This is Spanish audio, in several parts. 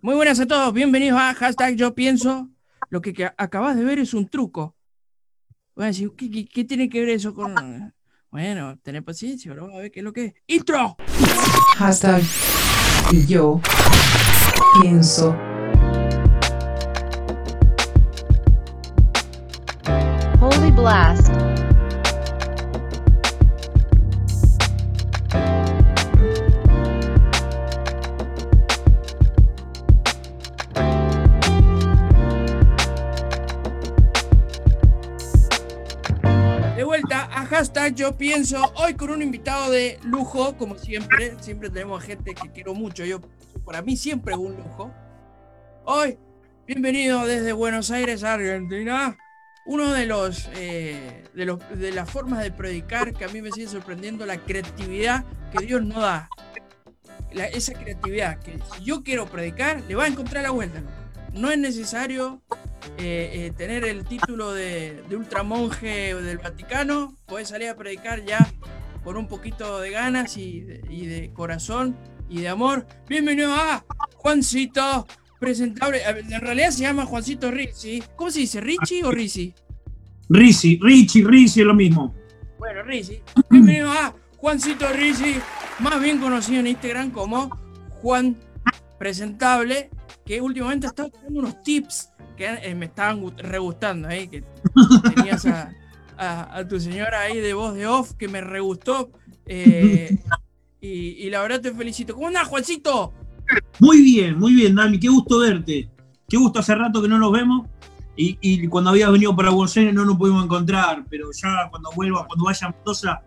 Muy buenas a todos, bienvenidos a hashtag Yo Pienso. Lo que, que acabas de ver es un truco. Voy a decir, ¿qué, qué, qué tiene que ver eso con.? Bueno, tened paciencia, ahora vamos a ver qué es lo que es. ¡Intro! Hashtag yo pienso. Holy Blast. Yo Pienso. Hoy con un invitado de lujo, como siempre. Siempre tenemos gente que quiero mucho. Yo, para mí siempre es un lujo. Hoy, bienvenido desde Buenos Aires, Argentina. Uno de los, eh, de los de las formas de predicar que a mí me sigue sorprendiendo, la creatividad que Dios no da. La- esa creatividad que si yo quiero predicar, le va a encontrar la vuelta. No es necesario eh, eh, tener el título de, de ultramonje del Vaticano, puedes salir a predicar ya con un poquito de ganas y de, y de corazón y de amor. Bienvenido a Juancito, presentable. En realidad se llama Juancito Rizzi. ¿Cómo se dice? ¿Richie o Rizzi? Rizzi, Richie, Rizzi es lo mismo. Bueno, Rizzi. Bienvenido a Juancito Rizzi, más bien conocido en Instagram como Juan Presentable, que últimamente ha estado dando unos tips que eh, me estaban gu- re gustando, ¿eh? que tenías a, a- a tu señora ahí de voz de off que me re gustó. eh, y, y la verdad te felicito. ¿Cómo andás, Juancito? Muy bien, muy bien, Dami, qué gusto verte. Qué gusto hace rato que no nos vemos. Y, y cuando habías venido para Buenos Aires no nos pudimos encontrar, pero ya cuando vuelva, cuando vaya a Mendoza,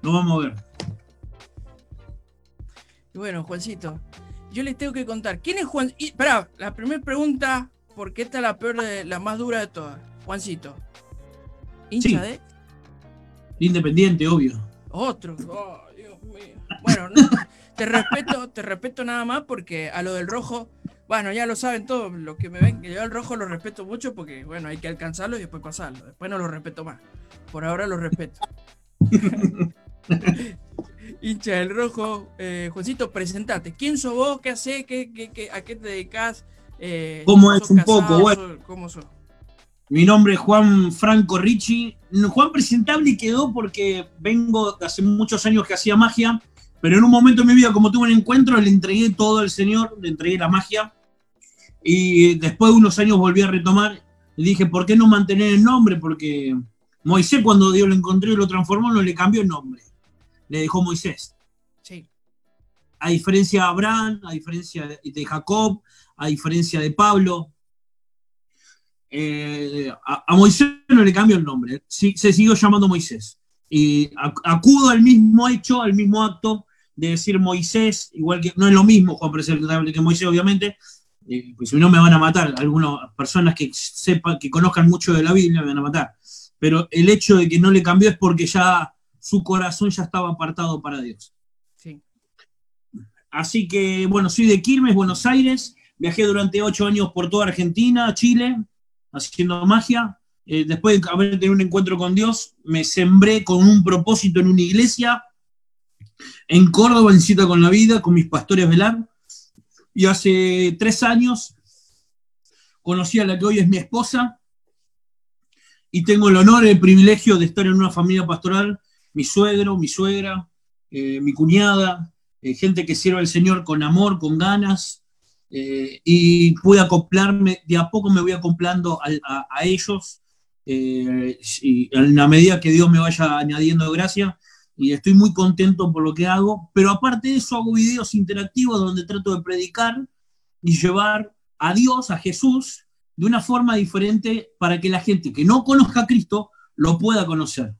nos vamos a ver. Y bueno, Juancito, yo les tengo que contar. ¿Quién es Juan? Y, pará, la primera pregunta, porque esta es la peor, de, la más dura de todas. Juancito. ¿Hincha Sí. de? Independiente, obvio. Otro. Oh, Dios mío. Bueno, no, te respeto, te respeto nada más porque a lo del rojo, bueno, ya lo saben todos, los que me ven, que yo al rojo lo respeto mucho porque, bueno, hay que alcanzarlo y después pasarlo. Después no lo respeto más. Por ahora lo respeto. Hincha del rojo, eh, Juancito, presentate. ¿Quién sos vos? ¿Qué haces? ¿Qué, qué, qué- a qué te dedicas? Eh, ¿Cómo ¿sos es un poco? Bueno. ¿Sos- ¿Cómo sos? Mi nombre es Juan Franco Ricci. Juan Presentable quedó porque vengo de hace muchos años que hacía magia, pero en un momento de mi vida, como tuve un encuentro, le entregué todo al Señor, le entregué la magia. Y después de unos años volví a retomar y dije, ¿por qué no mantener el nombre? Porque Moisés, cuando Dios lo encontró y lo transformó, no le cambió el nombre. Le dejó Moisés. Sí. A diferencia de Abraham, a diferencia de Jacob, a diferencia de Pablo, eh, a, a Moisés no le cambió el nombre, sí, se siguió llamando Moisés. Y ac- acudo al mismo hecho, al mismo acto de decir Moisés, igual que no es lo mismo Juan Presentable que Moisés, obviamente, eh, pues si no me van a matar, algunas personas que sepan, que conozcan mucho de la Biblia me van a matar. Pero el hecho de que no le cambió es porque ya su corazón ya estaba apartado para Dios. Sí. Así que, bueno, soy de Quilmes, Buenos Aires. Viajé durante ocho años por toda Argentina, Chile, haciendo magia. Eh, después de haber tenido un encuentro con Dios, me sembré con un propósito en una iglesia en Córdoba, en Cita con la Vida, con mis pastores velar. Y hace tres años conocí a la que hoy es mi esposa. Y tengo el honor y el privilegio de estar en una familia pastoral. Mi suegro, mi suegra, eh, mi cuñada, eh, gente que sirve al Señor con amor, con ganas, eh, y pude acoplarme, de a poco me voy acoplando al- a, a ellos, y en la medida que Dios me vaya añadiendo gracia, y estoy muy contento por lo que hago, pero aparte de eso hago videos interactivos donde trato de predicar y llevar a Dios, a Jesús, de una forma diferente para que la gente que no conozca a Cristo lo pueda conocer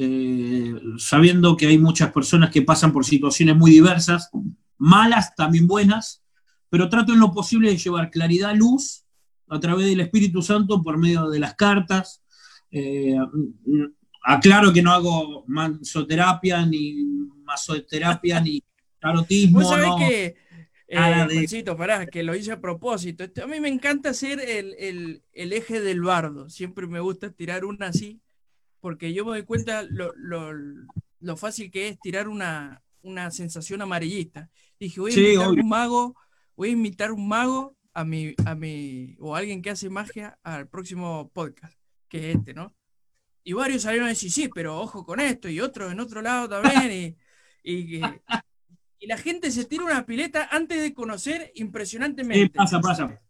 eh, sabiendo que hay muchas personas que pasan por situaciones muy diversas, malas, también buenas, pero trato en lo posible de llevar claridad, luz, a través del Espíritu Santo por medio de las cartas. Eh, aclaro que no hago mansoterapia, ni masoterapia, ni tarotismo. Vos sabés no. que, eh, de- pará, que lo hice a propósito. Esto- a mí me encanta ser el, el- el eje del bardo. Siempre me gusta tirar una así, porque yo me doy cuenta lo, lo- lo fácil que es tirar una, una sensación amarillista. Dije, voy a Sí, invitar obvio. un mago, voy a invitar un mago a mi, a mi, o alguien que hace magia al próximo podcast, que es este, ¿no? Y varios salieron a decir, sí, pero ojo con esto, y otros en otro lado también, y, y, que- y la gente se tira una pileta antes de conocer impresionantemente. Sí, pasa, pasa.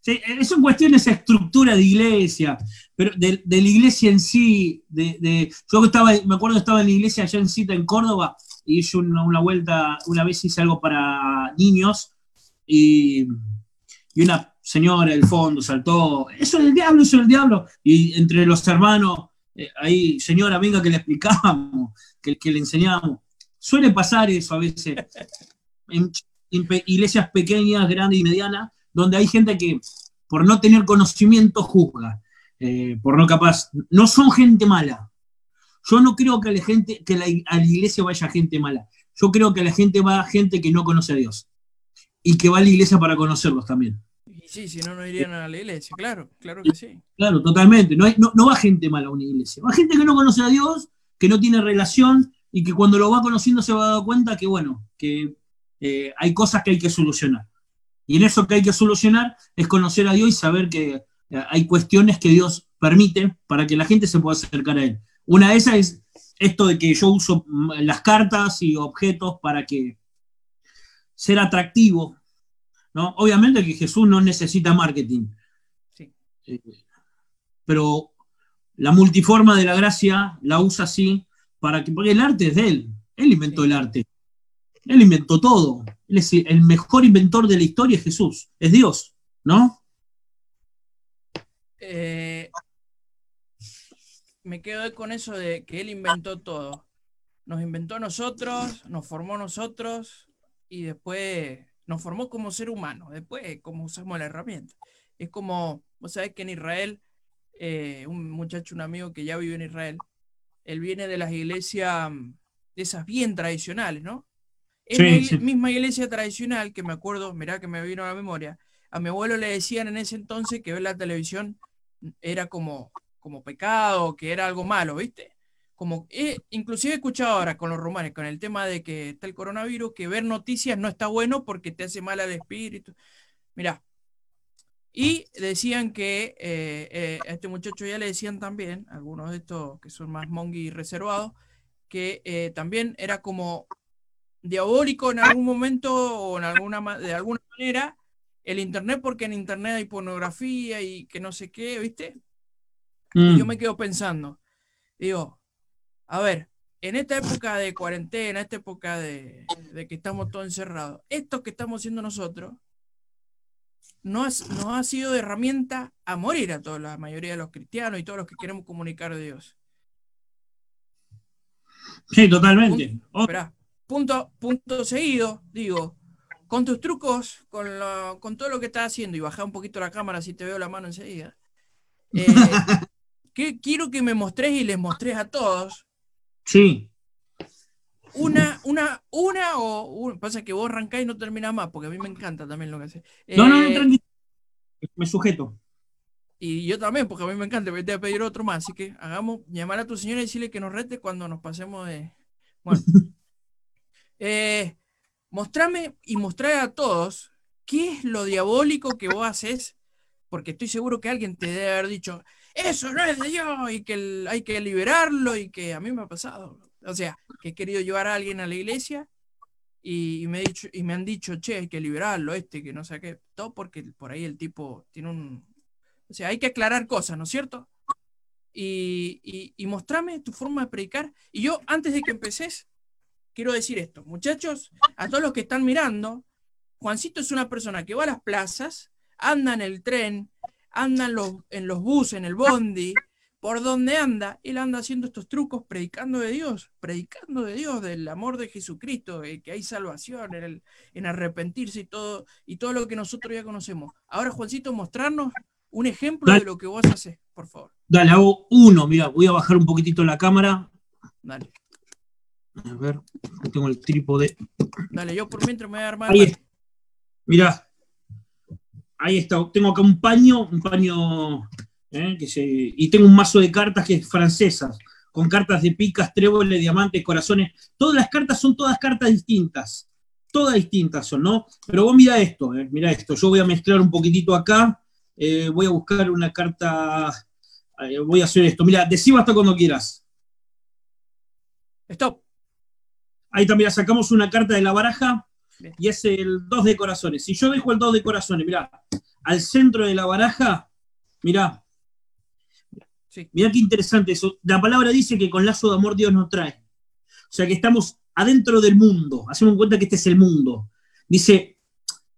Sí, eh, son cuestiones de estructura de iglesia, pero de, de la iglesia en sí. De, de- yo estaba, me acuerdo que estaba en la iglesia allá en Cita, en Córdoba, y hice una, una vuelta, una vez hice algo para niños, y, y una señora del fondo saltó, eso es el diablo, eso es el diablo, y entre los hermanos, eh, ahí, señora, venga que le explicamos, que, que le enseñamos. Suele pasar eso a veces en, en iglesias pequeñas, grandes y medianas, donde hay gente que por no tener conocimiento juzga, eh, por no capaz, no son gente mala. Yo no creo que a la gente, que la- a la iglesia vaya gente mala. Yo creo que a la gente va gente que no conoce a Dios y que va a la iglesia para conocerlos también. Y sí, si no, no irían a la iglesia, claro, claro que sí. Claro, totalmente. No, hay- no, no va gente mala a una iglesia. Va gente que no conoce a Dios, que no tiene relación y que cuando lo va conociendo se va a dar cuenta que, bueno, que eh, hay cosas que hay que solucionar. Y en eso que hay que solucionar es conocer a Dios y saber que eh, hay cuestiones que Dios permite para que la gente se pueda acercar a Él. Una de esas es esto de que yo uso mm, las cartas y objetos para que ser atractivo. ¿no? Obviamente que Jesús no necesita marketing. Sí. Eh, pero la multiforma de la gracia la usa así para que, porque el arte es de él, él inventó Sí. el arte, él inventó todo, él es el mejor inventor de la historia es Jesús, es Dios, ¿no? Eh, me quedo con eso de que él inventó todo. Nos inventó nosotros, nos formó nosotros y después nos formó como ser humano. Después, cómo usamos la herramienta. Es como, vos sabés que en Israel, eh, un muchacho, un amigo que ya vive en Israel, él viene de las iglesias, mm, de esas bien tradicionales, ¿no? Sí, la sí. misma iglesia tradicional que me acuerdo, mirá que me vino a la memoria, a mi abuelo le decían en ese entonces que ver la televisión era como, como pecado, que era algo malo, ¿viste? Como, eh, inclusive he escuchado ahora con los romanos, con el tema de que está el coronavirus, que ver noticias no está bueno porque te hace mal al espíritu. Mirá. Y decían que eh, eh, a este muchacho ya le decían también, algunos de estos que son más mongi reservados, que también era como diabólico en algún momento o en alguna, de alguna manera el internet, porque en internet hay pornografía y que no sé qué, ¿viste? Y Mm. yo me quedo pensando, digo, a ver, en esta época de cuarentena, esta época de, de que estamos todos encerrados, esto que estamos haciendo nosotros no has- nos ha sido de herramienta a morir a toda la mayoría de los cristianos y todos los que queremos comunicar de Dios. Sí, totalmente. Oh, Esperá, punto, punto seguido, digo, con tus trucos, con, lo- con todo lo que estás haciendo, y bajar un poquito la cámara si te veo la mano enseguida, eh, que quiero que me mostres y les mostres a todos sí, una, una, una o un- pasa que vos arrancás y no terminás más, porque a mí me encanta también lo que haces. no, no, no, Eh, tranquilo. Me sujeto. y yo también, porque a mí me encanta, te voy a pedir otro más, así que hagamos, llamar a tu señora y decirle que nos rete cuando nos pasemos de. Bueno. Eh, mostrame y mostrar a todos qué es lo diabólico que vos haces, porque estoy seguro que alguien te debe haber dicho, eso no es de Dios, y que el- hay que liberarlo, y que a mí me ha pasado. O sea, que he querido llevar a alguien a la iglesia y, me, he dicho, y me han dicho, che, hay que liberarlo, este, que no sé qué, todo porque por ahí el tipo tiene un... O sea, hay que aclarar cosas, ¿no es cierto? Y, y, y mostrame tu forma de predicar. Y yo, antes de que empeces, quiero decir esto, muchachos, a todos los que están mirando, Juancito es una persona que va a las plazas, anda en el tren, anda en los, en los buses, en el bondi, por donde anda, él anda haciendo estos trucos predicando de Dios, predicando de Dios, del amor de Jesucristo, de que hay salvación en, el- en arrepentirse y todo, y todo lo que nosotros ya conocemos. Ahora, Juancito, mostrarnos un ejemplo de lo que vos haces, por favor. Dale, hago uno. Mira, voy a bajar un poquitito la cámara. Dale, A ver, tengo el trípode. dale, yo por mientras me voy a armar. Ahí está. Mirá. Ahí está. Tengo acá un paño, un paño. ¿eh? que se- y tengo un mazo de cartas que es francesas, con cartas de picas, tréboles, diamantes, corazones. Todas las cartas son todas cartas distintas. todas distintas son, ¿no? Pero vos mira esto, eh, mira esto, yo voy a mezclar un poquitito acá, eh, voy a buscar una carta, eh, voy a hacer esto, mira, decimos hasta cuando quieras. Stop. Ahí también sacamos una carta de la baraja y es el 2 de corazones. Si yo dejo el 2 de corazones, mira, al centro de la baraja, mira, Sí. mira qué interesante eso. La palabra dice que con lazo de amor Dios nos trae. O sea que estamos adentro del mundo. Hacemos en cuenta que este es el mundo. Dice,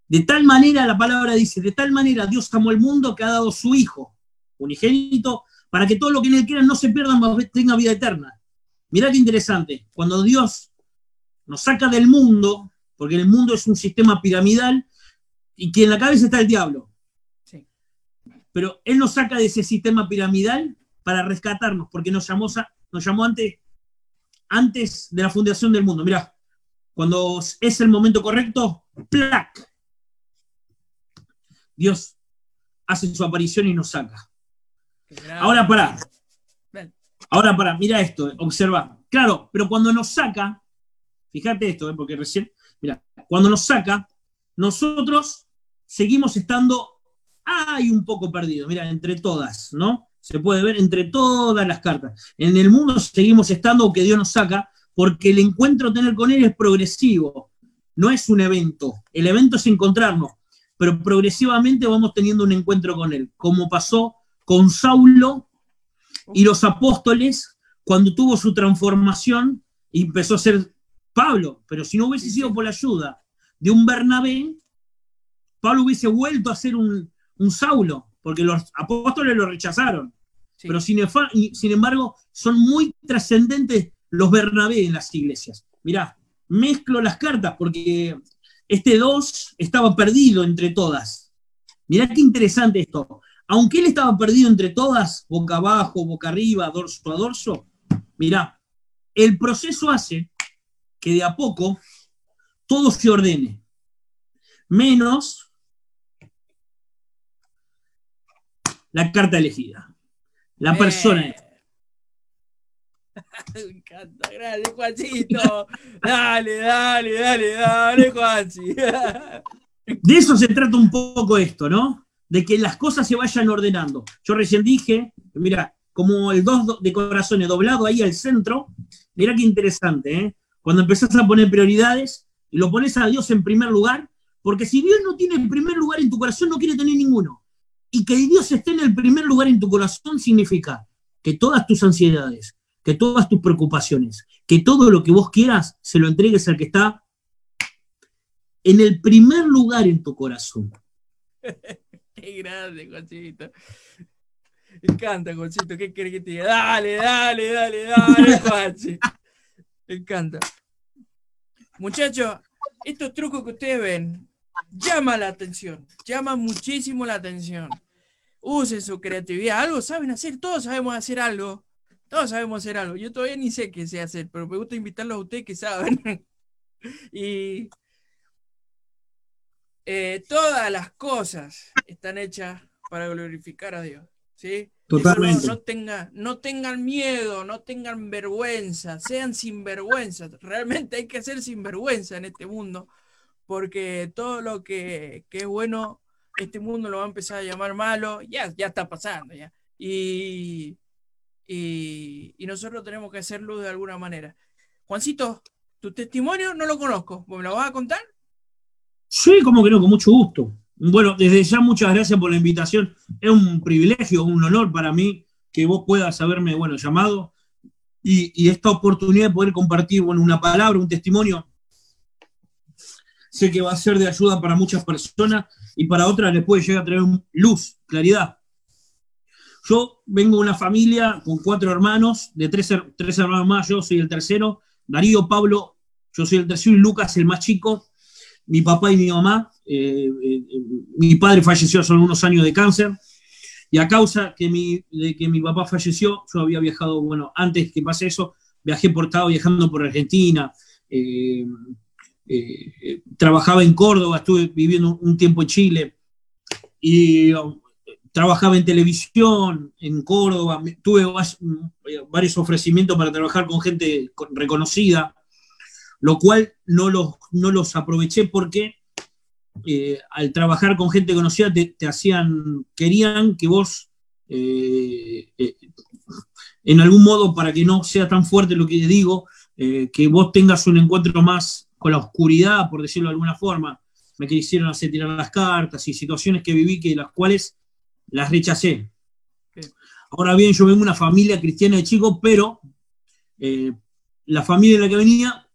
de tal manera, la palabra dice, de tal manera Dios amó el mundo que ha dado su Hijo, unigénito, para que todo lo que en él quiera no se pierda, mas tenga vida eterna. Mirá qué interesante. Cuando Dios nos saca del mundo, porque el mundo es un sistema piramidal, y que en la cabeza está el diablo. Sí. Pero Él nos saca de ese sistema piramidal para rescatarnos, porque nos llamó, nos llamó antes, antes de la fundación del mundo. Mirá, cuando es el momento correcto, ¡plac! Dios hace su aparición y nos saca. Ahora pará. Ahora pará, mira esto, observa. Claro, pero cuando nos saca, fíjate esto, eh, porque recién, mira, cuando nos saca, nosotros seguimos estando, hay un poco perdido, mira, entre todas, ¿no? Se puede ver entre todas las cartas. En el mundo seguimos estando, aunque Dios nos saca, porque el encuentro tener con Él es progresivo, no es un evento. El evento es encontrarnos, pero progresivamente vamos teniendo un encuentro con Él, como pasó con Saulo y los apóstoles cuando tuvo su transformación y empezó a ser Pablo. Pero si no hubiese sido por la ayuda de un Bernabé, Pablo hubiese vuelto a ser un, un Saulo, porque los apóstoles lo rechazaron. Sí. Pero sin embargo, son muy trascendentes los Bernabé en las iglesias. Mirá, mezclo las cartas porque este 2 estaba perdido entre todas. Mirá qué interesante esto. Aunque él estaba perdido entre todas, boca abajo, boca arriba, dorso a dorso, mirá, el proceso hace que de a poco todo se ordene. Menos la carta elegida. La Eh. persona. Me encanta, gracias, Juancito. Dale, dale, dale, dale, Juanchi. De eso se trata un poco esto, ¿no? De que las cosas se vayan ordenando. Yo recién dije, mira, como el 2 de corazones doblado ahí al centro, mira qué interesante, ¿eh? Cuando empezás a poner prioridades y lo pones a Dios en primer lugar, porque si Dios no tiene el primer lugar en tu corazón, no quiere tener ninguno. Y que Dios esté en el primer lugar en tu corazón significa que todas tus ansiedades, que todas tus preocupaciones, que todo lo que vos quieras, se lo entregues al que está en el primer lugar en tu corazón. Qué grande, Juancito. Me encanta, Juancito. ¿Qué querés que te diga? Dale, dale, dale, dale, Juanchi. Me encanta. Muchachos, estos trucos que ustedes ven llaman la atención. Llaman muchísimo la atención. Usen su creatividad. Algo saben hacer. Todos sabemos hacer algo. Todos sabemos hacer algo. Yo todavía ni sé qué sé hacer, pero me gusta invitarlos a ustedes que saben. y eh, todas las cosas están hechas para glorificar a Dios. ¿sí? Totalmente. No, no, tenga- no tengan miedo, no tengan vergüenza, sean sinvergüenza. Realmente hay que ser sinvergüenza en este mundo, porque todo lo que, que es bueno, este mundo lo va a empezar a llamar malo, ya, ya está pasando ya. Y, y, y nosotros tenemos que hacer luz de alguna manera. Juancito, tu testimonio no lo conozco, ¿me lo vas a contar? Sí, como que no, con mucho gusto. Bueno, desde ya muchas gracias por la invitación. Es un privilegio, un honor para mí que vos puedas haberme, bueno, llamado y, esta oportunidad de poder compartir, bueno, una palabra, un testimonio. Sé que va a ser de ayuda para muchas personas y para otras les puede llegar a traer luz, claridad. Yo vengo de una familia con cuatro hermanos, de tres, tres hermanos más, yo soy el tercero, Darío, Pablo, yo soy el tercero y Lucas el más chico mi papá y mi mamá. Eh, eh, mi padre falleció hace unos años de cáncer. Y a causa de que mi papá falleció, yo había viajado, bueno, antes que pase eso, viajé por, estaba viajando por Argentina, eh, eh, trabajaba en Córdoba, estuve viviendo un tiempo en Chile y um, trabajaba en televisión en Córdoba, tuve vas- varios ofrecimientos para trabajar con gente con- reconocida. lo cual no los, no los aproveché porque eh, al trabajar con gente conocida te, te hacían, querían que vos, eh, eh, en algún modo, para que no sea tan fuerte lo que digo, que vos tengas un encuentro más con la oscuridad, por decirlo de alguna forma. Me quisieron hacer tirar las cartas y situaciones que viví que las cuales las rechacé. Ahora bien, yo vengo de una familia cristiana de chico, pero la familia de la que venía,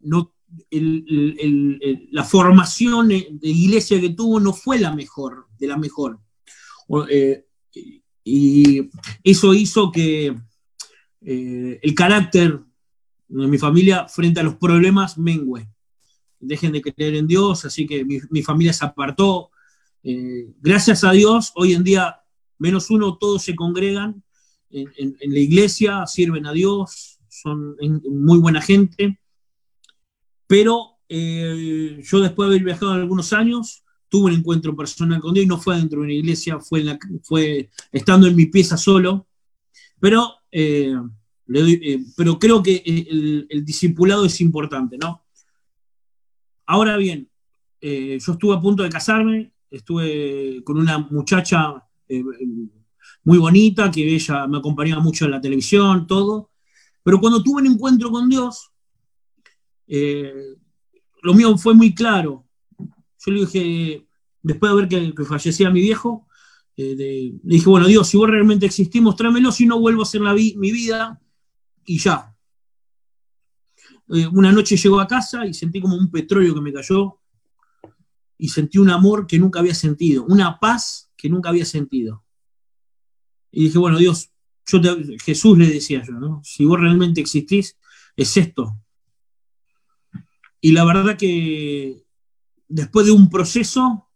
no, el- el- el- la formación de iglesia que tuvo no fue la mejor, de la mejor. Eh, y eso hizo que eh, el carácter de mi familia frente a los problemas mengue. Dejen de creer en Dios, así que mi, mi familia se apartó. Eh, gracias a Dios, hoy en día, menos uno, todos se congregan en, la iglesia, sirven a Dios, son muy buena gente. Pero eh, yo después de haber viajado algunos años, tuve un encuentro personal con Dios y no fue dentro de una iglesia, fue, estando en mi pieza solo. Pero, eh, eh, creo que el, discipulado es importante, ¿no? Ahora bien, yo estuve a punto de casarme, estuve con una muchacha muy bonita, que ella me acompañaba mucho en la televisión, todo, pero cuando tuve un encuentro con Dios, eh, lo mío fue muy claro. Yo le dije, después de ver que, fallecía mi viejo, eh, le dije, bueno, Dios, si vos realmente existís, mostrámelo, si no vuelvo a hacer mi vida y ya. Eh, una noche llegó a casa y sentí como un petróleo que me cayó y sentí un amor que nunca había sentido, una paz que nunca había sentido. Y dije, bueno, Dios, yo te- Jesús le decía yo, ¿no? Si vos realmente existís, es esto. Y la verdad que después de un proceso,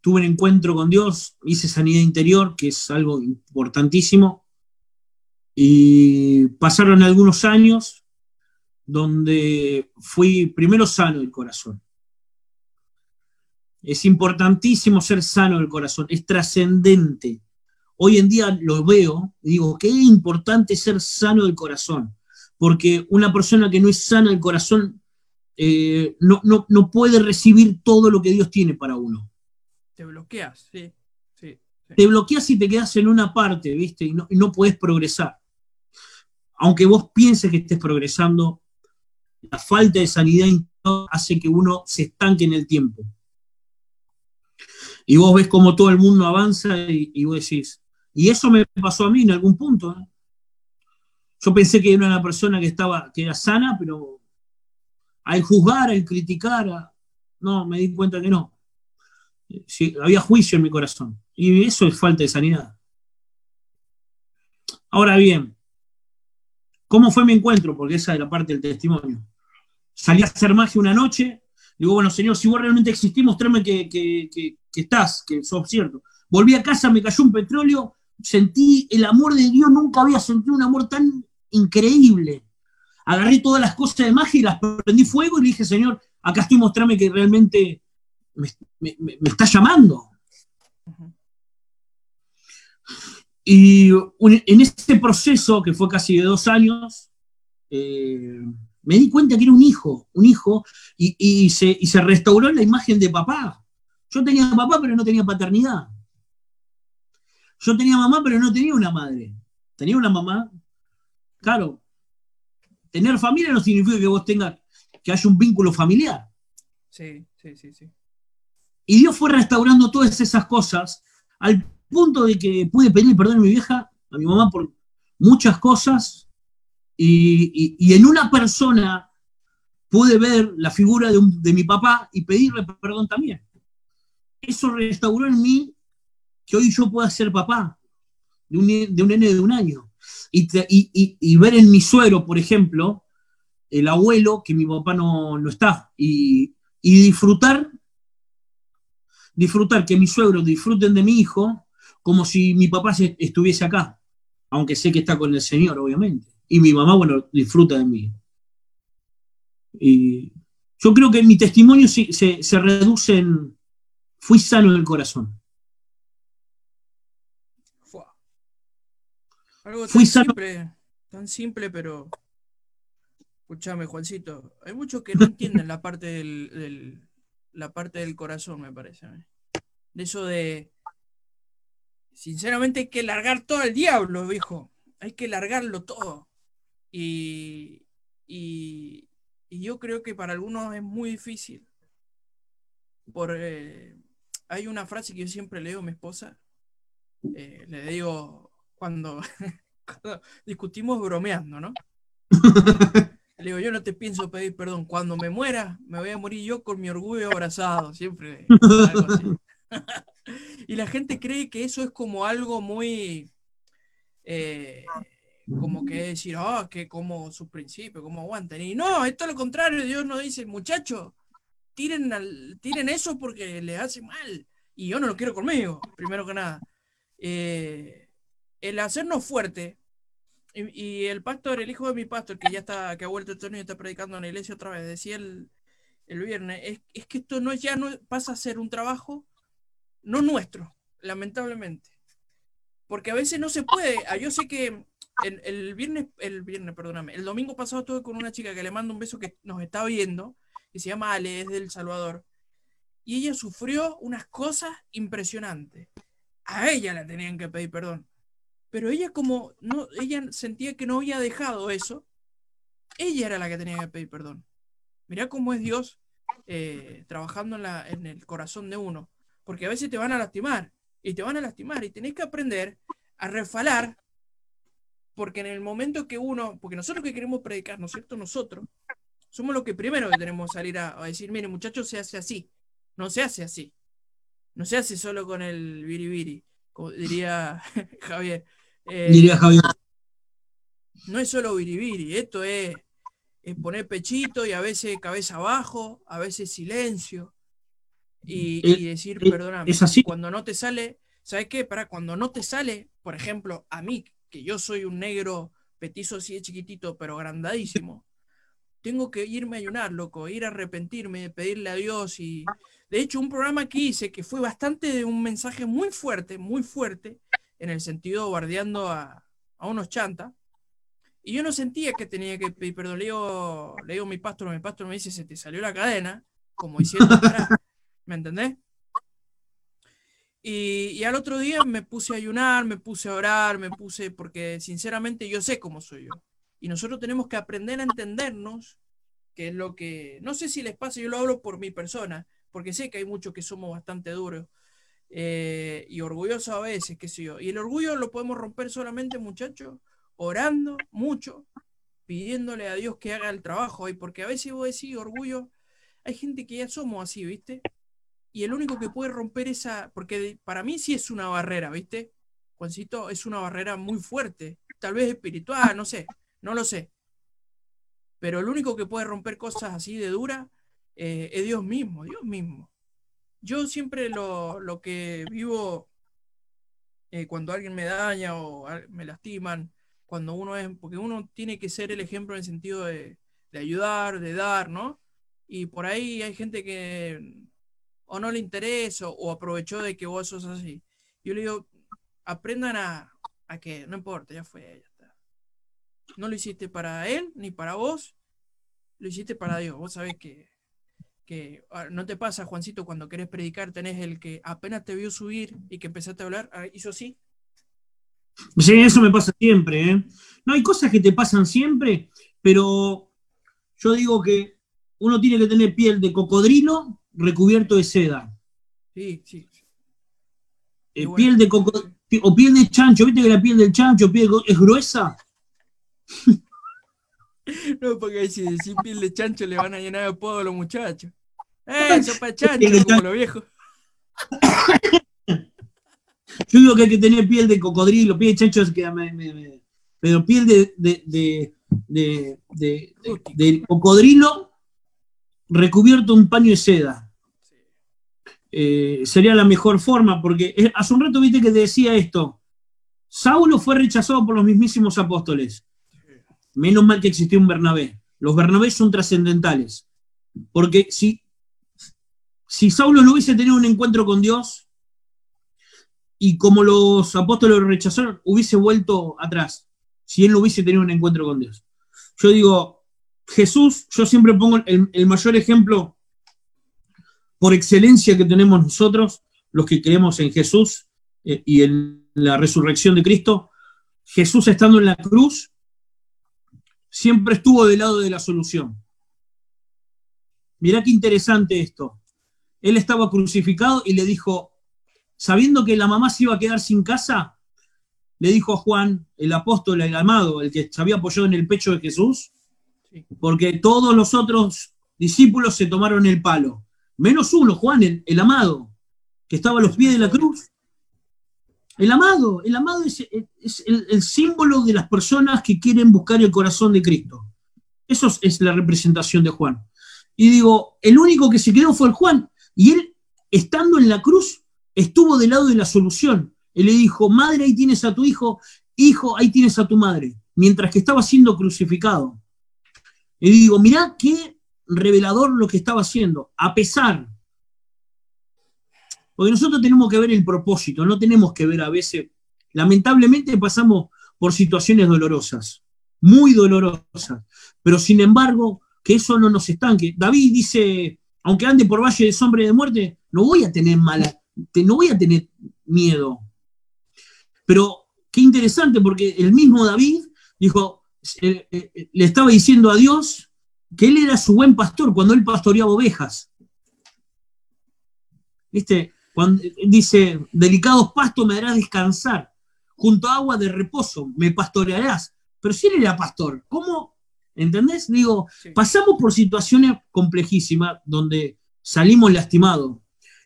tuve un encuentro con Dios, hice sanidad interior, que es algo importantísimo. Y pasaron algunos años donde fui primero sano del corazón. Es importantísimo ser sano del corazón, es trascendente. Hoy en día lo veo y digo, qué importante ser sano del corazón, porque una persona que no es sana del corazón eh, no, no, no puede recibir todo lo que Dios tiene para uno. Te bloqueas, sí. sí, sí. Te bloqueas y te quedas en una parte, ¿viste? Y no, y no podés progresar. Aunque vos pienses que estés progresando, la falta de sanidad hace que uno se estanque en el tiempo. Y vos ves como todo el mundo avanza y, y vos decís, y eso me pasó a mí en algún punto. ¿eh? Yo pensé que era una persona que estaba, que era sana, pero al juzgar, al criticar, a- no, me di cuenta que no. Había juicio en mi corazón. Y eso es falta de sanidad. Ahora bien, ¿cómo fue mi encuentro? Porque esa es la parte del testimonio. Salí a hacer magia una noche. Digo, bueno, señor, si vos realmente existís, mostrame que, que- que- que estás, que sos cierto. Volví a casa, me cayó un petróleo, sentí el amor de Dios, nunca había sentido un amor tan increíble. Agarré todas las cosas de magia y las prendí fuego y le dije, Señor, acá estoy, mostrame que realmente me, está llamando. Y en ese proceso, que fue casi de dos años, eh, me di cuenta que era un hijo, un hijo, y se restauró la imagen de papá. Yo tenía papá, pero no tenía paternidad. Yo tenía mamá, pero no tenía una madre. Tenía una mamá. Claro, tener familia no significa que vos tengas, que haya un vínculo familiar. Sí, sí, sí, sí. Y Dios fue restaurando todas esas cosas al punto de que pude pedir perdón a mi vieja, a mi mamá, por muchas cosas. Y, y- y en una persona pude ver la figura de, un- de mi papá y pedirle perdón también. Eso restauró en mí que hoy yo pueda ser papá de un, de un nene de un año. Y, y- y- ver en mi suegro, por ejemplo, el abuelo, que mi papá no, no está. Y, y disfrutar disfrutar, que mis suegros disfruten de mi hijo como si mi papá se- estuviese acá, aunque sé que está con el Señor, obviamente. Y mi mamá, bueno, disfruta de mí. Y yo creo que mi testimonio se, se- se reduce en, fui sano del corazón. Algo Fui tan sano- simple, tan simple, pero Escuchame, Juancito, hay muchos que no entienden la parte del, del- la parte del corazón, me parece. mí. De eso de. Sinceramente hay que largar todo al diablo, viejo. Hay que largarlo todo. Y, y, y yo creo que para algunos es muy difícil. Por, eh, hay una frase que yo siempre leo a mi esposa. eh, le digo cuando, cuando discutimos bromeando, ¿no? Le digo, yo no te pienso pedir perdón. Cuando me muera, me voy a morir yo con mi orgullo abrazado. Siempre algo así. y la gente cree que eso es como algo muy. eh, como que decir, ah, que como sus principios, como aguantan. Y no, esto es lo contrario. Dios nos dice, muchachos, tiren, al- tiren eso porque les hace mal. Y yo no lo quiero conmigo, primero que nada. Eh, el hacernos fuerte y, el pastor, el hijo de mi pastor, que ya está, que ha vuelto año y está predicando en la iglesia otra vez, decía el, el viernes, es, es que esto no ya no pasa a ser un trabajo no nuestro, lamentablemente. Porque a veces no se puede. Ah, Yo sé que el, el viernes, el viernes, perdóname, el domingo pasado estuve con una chica que le mando un beso que nos está viendo, que se llama Ale, es del Salvador. Y ella sufrió unas cosas impresionantes. A ella le tenían que pedir perdón pero ella como no, ella sentía que no había dejado eso, ella era la que tenía que pedir perdón. Mirá cómo es Dios eh, trabajando en, la, en el corazón de uno, porque a veces te van a lastimar y te van a lastimar y tenés que aprender a refalar, porque en el momento que uno, porque nosotros que queremos predicar, ¿no es cierto? Nosotros somos los que primero que tenemos que salir a, a decir, mire muchachos, se hace así, no se hace así, no se hace solo con el biribiri, como diría Javier. Eh, Diría Javier. no es solo biribiri, esto es, es poner pechito y a veces cabeza abajo, a veces silencio. Y, y decir, es- perdóname, es así. cuando no te sale, ¿sabes qué? Para cuando no te sale, por ejemplo, a mí, que yo soy un negro petizo así de chiquitito, pero agrandadísimo, tengo que irme a ayunar, loco, ir a arrepentirme, pedirle a Dios y... De hecho, un programa que hice que fue bastante de un mensaje muy fuerte, muy fuerte, en el sentido bardeando a, a unos chantas, y yo no sentía que tenía que pedir perdón. Le digo, le digo a mi pastor, mi pastor me dice, se te salió la cadena, como diciendo, ¿me entendés? Y, y al otro día me puse a ayunar, me puse a orar, me puse, porque sinceramente yo sé cómo soy yo. Y nosotros tenemos que aprender a entendernos, que es lo que, no sé si les pasa, yo lo hablo por mi persona, porque sé que hay muchos que somos bastante duros eh, y orgullosos a veces, qué sé yo. Y el orgullo lo podemos romper solamente, muchachos, orando mucho, pidiéndole a Dios que haga el trabajo. Y porque a veces vos decís orgullo, hay gente que ya somos así, ¿viste? Y el único que puede romper esa, porque para mí sí es una barrera, ¿viste? Juancito, es una barrera muy fuerte, tal vez espiritual, no sé, no lo sé. Pero el único que puede romper cosas así de dura eh, es Dios mismo, Dios mismo. Yo siempre lo, lo que vivo eh, cuando alguien me daña o me lastiman, cuando uno es, porque uno tiene que ser el ejemplo en el sentido de, de ayudar, de dar, ¿no? Y por ahí hay gente que o no le interesa o, o aprovechó de que vos sos así. Yo le digo, aprendan a, a que no importa, ya fue, ya está. No lo hiciste para él ni para vos, lo hiciste para Dios. Vos sabés que, que ah, no te pasa, Juancito, cuando querés predicar, tenés el que apenas te vio subir y que empezaste a hablar, ah, hizo así. Sí, eso me pasa siempre, ¿eh? No, hay cosas que te pasan siempre, pero yo digo que uno tiene que tener piel de cocodrilo recubierto de seda. Sí, sí. Eh, bueno, piel de coco- o piel de chancho, ¿viste que la piel del chancho piel de- es gruesa? No, porque si sin piel de chancho le van a llenar de apodo a los muchachos. ¡Eh, sopa chancho! Como los viejos. Yo digo que hay que tener piel de cocodrilo, piel de chancho, es que me- me- me- pero piel de, de, de, de- cocodrilo recubierto un paño de seda. Eh, sería la mejor forma, porque hace un rato viste que te decía esto. Saulo fue rechazado por los mismísimos apóstoles. Menos mal que existió un Bernabé. Los Bernabés son trascendentales. Porque si, si Saulo no hubiese tenido un encuentro con Dios, y como los apóstoles lo rechazaron, hubiese vuelto atrás, si él no hubiese tenido un encuentro con Dios. Yo digo, Jesús, yo siempre pongo el, mayor ejemplo por excelencia que tenemos nosotros, los que creemos en Jesús eh, y en la resurrección de Cristo, Jesús estando en la cruz, siempre estuvo del lado de la solución. Mirá qué interesante esto. Él estaba crucificado y le dijo, sabiendo que la mamá se iba a quedar sin casa, le dijo a Juan, el apóstol, el amado, el que se había apoyado en el pecho de Jesús, porque todos los otros discípulos se tomaron el palo, menos uno, Juan, el, el amado, que estaba a los pies de la cruz. El amado, el amado es, es el, el, símbolo de las personas que quieren buscar el corazón de Cristo. Eso es, es la representación de Juan. Y digo, el único que se quedó fue el Juan. Y él, estando en la cruz, estuvo del lado de la solución. Él le dijo, madre, ahí tienes a tu hijo, hijo, ahí tienes a tu madre, mientras que estaba siendo crucificado. Y digo, mirá qué revelador lo que estaba haciendo, a pesar. Porque nosotros tenemos que ver el propósito, no tenemos que ver a veces, lamentablemente pasamos por situaciones dolorosas, muy dolorosas, pero sin embargo, que eso no nos estanque. David dice, aunque ande por valle de sombra y de muerte, no voy a tener mala, no voy a tener miedo. Pero qué interesante, porque el mismo David dijo, eh, eh, le estaba diciendo a Dios que él era su buen pastor cuando él pastoreaba ovejas. ¿Viste? Cuando, dice, delicados pastos me harás descansar, junto a agua de reposo me pastorearás. Pero si él era pastor, ¿cómo? ¿Entendés? Digo, sí. pasamos por situaciones complejísimas donde salimos lastimados.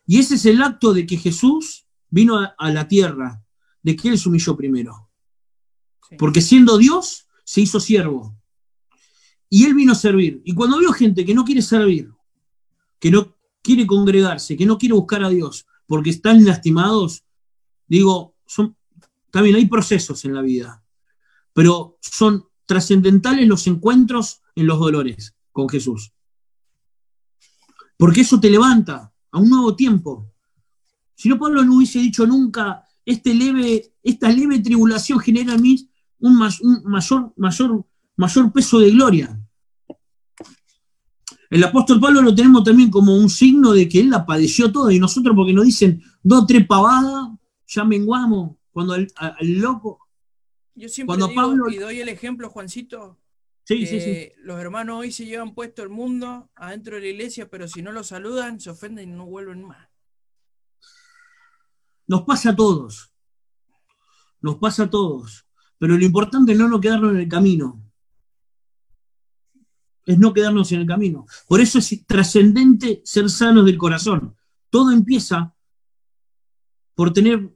Y ese es el acto de que Jesús vino a, a la tierra, de que Él se humilló primero. Sí. Porque siendo Dios, se hizo siervo. Y Él vino a servir. Y cuando veo gente que no quiere servir, que no quiere congregarse, que no quiere buscar a Dios, porque están lastimados, digo, son, también hay procesos en la vida, pero son trascendentales los encuentros en los dolores con Jesús. Porque eso te levanta a un nuevo tiempo. Si no, Pablo no hubiese dicho nunca, este leve, esta leve tribulación genera en mí un, mayor, mayor, mayor peso de gloria. El apóstol Pablo lo tenemos también como un signo de que él la padeció toda y nosotros porque nos dicen dos, tres pavadas, ya menguamos. Cuando al, al loco, yo siempre Cuando digo, Pablo... y doy el ejemplo, Juancito, sí, sí, sí. los hermanos hoy se llevan puesto el mundo adentro de la iglesia, pero si no lo saludan, se ofenden y no vuelven más. Nos pasa a todos. Nos pasa a todos. Pero lo importante es no, no quedarnos en el camino. Es no quedarnos en el camino. Por eso es trascendente ser sanos del corazón. Todo empieza por tener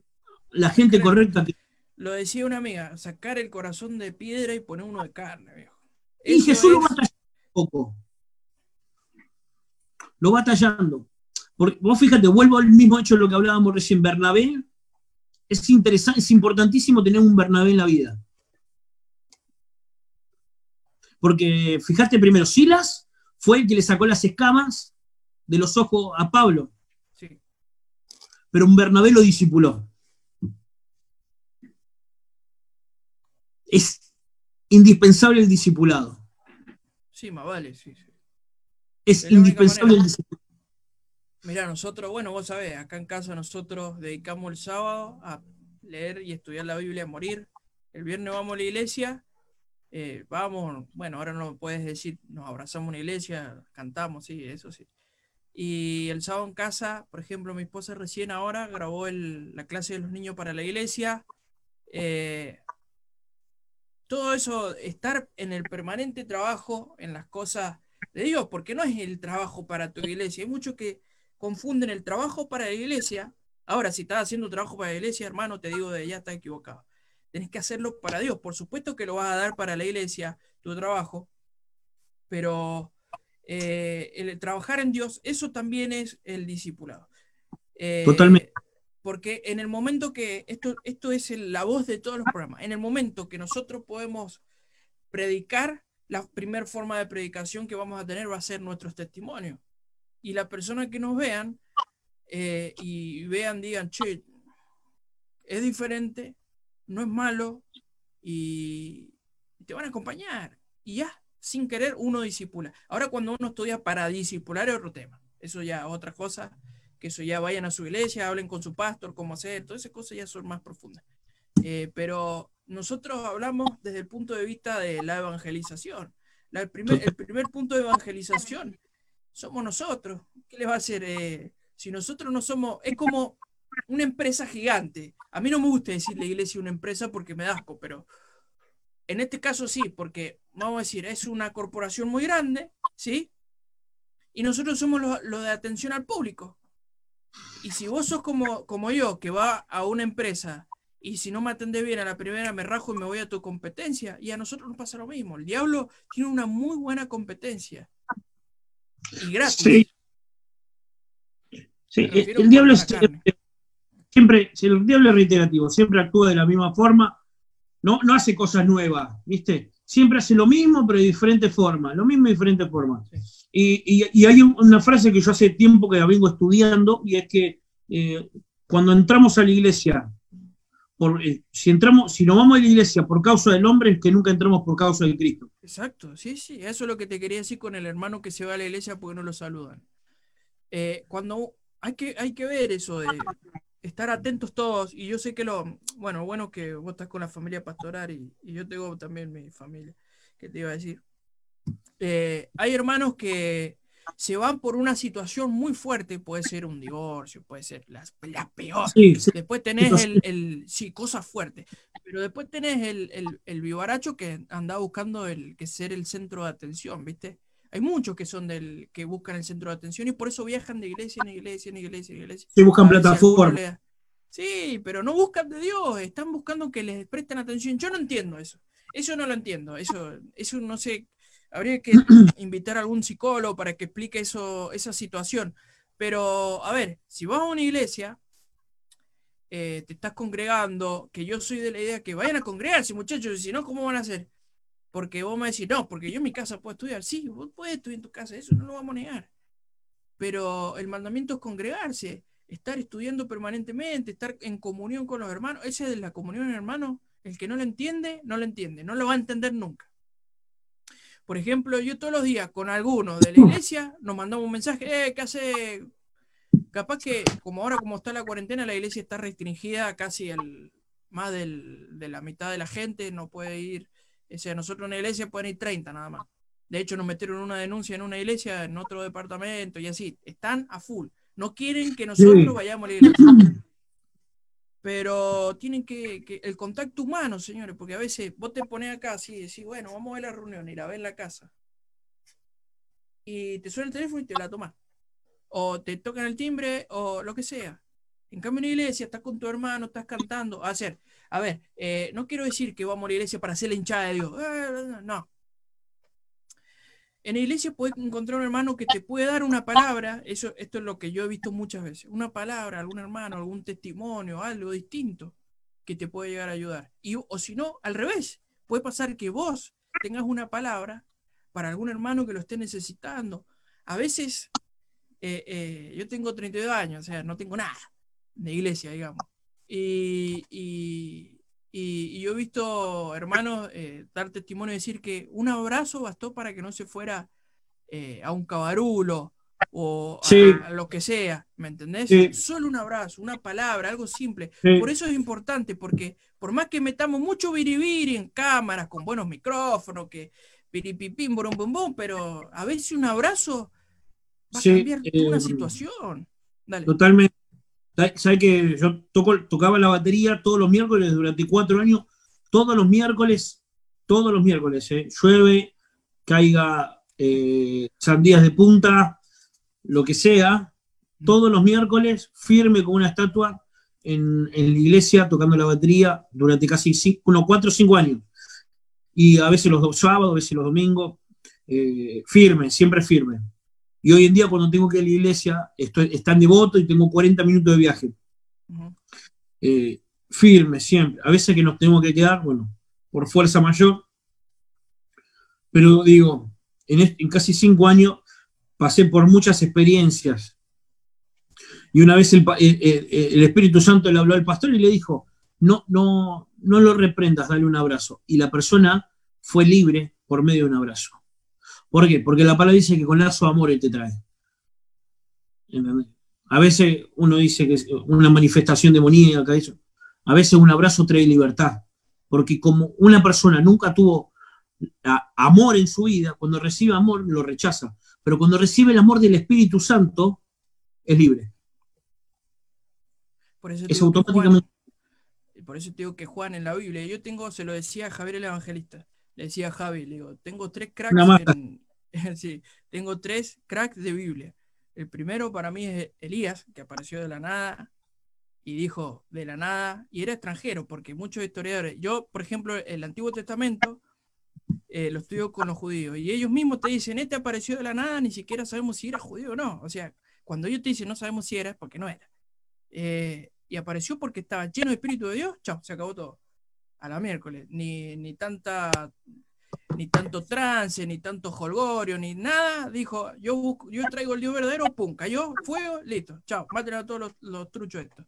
la gente correcta que lo decía una amiga, sacar el corazón de piedra y poner uno de carne, viejo. Y Eso Jesús es... lo va tallando un poco. Lo va tallando. Porque vos fíjate, vuelvo al mismo hecho de lo que hablábamos recién. Bernabé, es interesante, es importantísimo tener un Bernabé en la vida. Porque fíjate primero, Silas fue el que le sacó las escamas de los ojos a Pablo. Sí. Pero un Bernabé lo discipuló. Es indispensable el discipulado. Sí, más vale, sí. sí. Es indispensable el discipulado. Mira, nosotros, bueno, vos sabés, acá en casa nosotros dedicamos el sábado a leer y estudiar la Biblia a morir. El viernes vamos a la iglesia, eh, vamos, bueno, ahora no puedes decir, nos abrazamos en una iglesia, cantamos, sí, eso sí. Y el sábado en casa, por ejemplo, mi esposa recién ahora grabó el, la clase de los niños para la iglesia. Eh, todo eso, estar en el permanente trabajo, en las cosas de Dios, porque no es el trabajo para tu iglesia. Hay muchos que confunden el trabajo para la iglesia. Ahora, si estás haciendo trabajo para la iglesia, hermano, te digo de ya estás equivocado. Tenés que hacerlo para Dios. Por supuesto que lo vas a dar para la iglesia, tu trabajo, pero eh, el trabajar en Dios, eso también es el discipulado. Eh, Totalmente. Porque en el momento que, esto, esto es el, la voz de todos los programas, en el momento que nosotros podemos predicar, la primera forma de predicación que vamos a tener va a ser nuestros testimonios. Y las personas que nos vean eh, y vean, digan, che, es diferente, no es malo y te van a acompañar. Y ya, sin querer uno disipula. Ahora cuando uno estudia para disipular es otro tema. Eso ya otra cosa, que eso ya vayan a su iglesia, hablen con su pastor, cómo hacer, todas esas cosas ya son más profundas. Eh, pero nosotros hablamos desde el punto de vista de la evangelización. La- el, primer, el primer punto de evangelización somos nosotros. ¿Qué le va a hacer? eh, si nosotros no somos, es como una empresa gigante. A mí no me gusta decir la iglesia una empresa porque me da asco, pero en este caso sí, porque vamos a decir, es una corporación muy grande, ¿sí? Y nosotros somos los lo de atención al público. Y si vos sos como, como yo, que va a una empresa y si no me atendés bien a la primera me rajo y me voy a tu competencia, y a nosotros nos pasa lo mismo. El diablo tiene una muy buena competencia. Y gratis. Sí. El diablo es- siempre, el diablo es reiterativo, siempre actúa de la misma forma, no, no hace cosas nuevas, ¿viste? Siempre hace lo mismo, pero de diferente forma, lo mismo de diferente forma. Sí. Y, hay un- una frase que yo hace tiempo que la vengo estudiando, y es que eh, cuando entramos a la iglesia, eh, si entramos, si nos vamos a la iglesia por causa del hombre, es que nunca entramos por causa de Cristo. Exacto, sí, sí, eso es lo que te quería decir con el hermano que se va a la iglesia porque no lo saludan. Eh, cuando hay que, hay que ver eso de estar atentos todos, y yo sé que lo, bueno, bueno que vos estás con la familia pastoral y yo tengo también mi familia, que te iba a decir. Eh, hay hermanos que se van por una situación muy fuerte, puede ser un divorcio, puede ser la, la peor, Sí, sí, Después tenés el, el- sí, cosas fuertes, pero después tenés el, el, el vivaracho que anda buscando el que ser el centro de atención, ¿viste? Hay muchos que son del, que buscan el centro de atención y por eso viajan de iglesia en iglesia, en iglesia, en iglesia. sí, buscan A ver si alguno plataforma. le- Sí, pero no buscan de Dios, están buscando que les presten atención. Yo no entiendo eso. Eso no lo entiendo. Eso, eso no sé. Habría que invitar a algún psicólogo para que explique eso, esa situación. Pero, a ver, si vas a una iglesia, eh, te estás congregando, que yo soy de la idea que vayan a congregarse, muchachos, y si no, ¿cómo van a hacer? Porque vos me decís, no, porque yo en mi casa puedo estudiar. Sí, vos podés estudiar en tu casa, eso no lo vamos a negar. Pero el mandamiento es congregarse, estar estudiando permanentemente, estar en comunión con los hermanos. Ese de la comunión, hermano, el que no lo entiende, no lo entiende, no lo va a entender nunca. Por ejemplo, yo todos los días con algunos de la iglesia nos mandamos un mensaje, eh, ¿qué hace? Capaz que, como ahora como está la cuarentena, la iglesia está restringida casi al más del- de la mitad de la gente, no puede ir, o sea, nosotros en la iglesia pueden ir 30 nada más. De hecho, nos metieron una denuncia en una iglesia, en otro departamento y así. Están a full. No quieren que nosotros Sí. vayamos a la iglesia. Pero tienen que, el contacto humano, señores, porque a veces vos te pones acá así y decís, bueno, vamos a ver la reunión y la ves en la casa. Y te suena el teléfono y te la tomas. O te tocan el timbre o lo que sea. En cambio, en la iglesia estás con tu hermano, estás cantando. A hacer, a ver, eh, no quiero decir que vamos a la iglesia para hacer la hinchada de Dios. Eh, no. En la iglesia puedes encontrar un hermano que te puede dar una palabra, eso, esto es lo que yo he visto muchas veces, una palabra, algún hermano, algún testimonio, algo distinto que te puede llegar a ayudar. Y, o si no, al revés, puede pasar que vos tengas una palabra para algún hermano que lo esté necesitando. A veces, eh, eh, yo tengo 32 años, o sea, no tengo nada de iglesia, digamos. Y, y- y- y yo he visto hermanos eh, dar testimonio y decir que un abrazo bastó para que no se fuera eh, a un cabarulo o a, Sí. a lo que sea, ¿me entendés? Sí. Solo un abrazo, una palabra, algo simple. Sí. Por eso es importante, porque por más que metamos mucho biribiri en cámaras, con buenos micrófonos, que piripipim, bum, bum, pero a veces un abrazo va a cambiar toda una eh, situación. Dale. Totalmente. ¿Sabes que yo tocaba la batería todos los miércoles durante cuatro años? Todos los miércoles, todos los miércoles, ¿eh? llueve, caiga eh, sandías de punta, lo que sea, todos los miércoles, firme como una estatua en, la iglesia tocando la batería durante casi cinco, unos cuatro o cinco años. Y a veces los do- sábados, a veces los domingos, eh, firme, siempre firme. Y hoy en día cuando tengo que ir a la iglesia, estoy, es tan devoto y tengo 40 minutos de viaje. Eh, firme, siempre. A veces que nos tenemos que quedar, bueno, por fuerza mayor. Pero digo, en, casi cinco años pasé por muchas experiencias. Y una vez el, eh, eh, el Espíritu Santo le habló al pastor y le dijo, no, no, no lo reprendas, dale un abrazo. Y la persona fue libre por medio de un abrazo. ¿Por qué? Porque la palabra dice que con lazo amor Él te trae. ¿Entendés? A veces uno dice que es una manifestación demoníaca, eso. A veces un abrazo trae libertad. Porque como una persona nunca tuvo amor en su vida, cuando recibe amor lo rechaza. Pero cuando recibe el amor del Espíritu Santo, es libre. Por eso Es automáticamente. Juan- por eso te digo que Juan en la Biblia, yo tengo, se lo decía a Javier el Evangelista, le decía a Javi, le digo, tengo tres cracks en- sí, tengo tres cracks de Biblia. El primero para mí es Elías, que apareció de la nada y dijo de la nada, y era extranjero, porque muchos historiadores, yo, por ejemplo, el Antiguo Testamento eh, lo estudio con los judíos, y ellos mismos te dicen, este apareció de la nada, ni siquiera sabemos si era judío o no. O sea, cuando ellos te dicen no sabemos si era, porque no era. Eh, y apareció porque estaba lleno de Espíritu de Dios, chao, se acabó todo. A la miércoles. Ni, ni tanta ni tanto trance, ni tanto holgorio, ni nada. Dijo, yo busco, yo traigo el Dios verdadero, pum, cayó, fuego, listo, chao, maten a todos los, los truchos estos.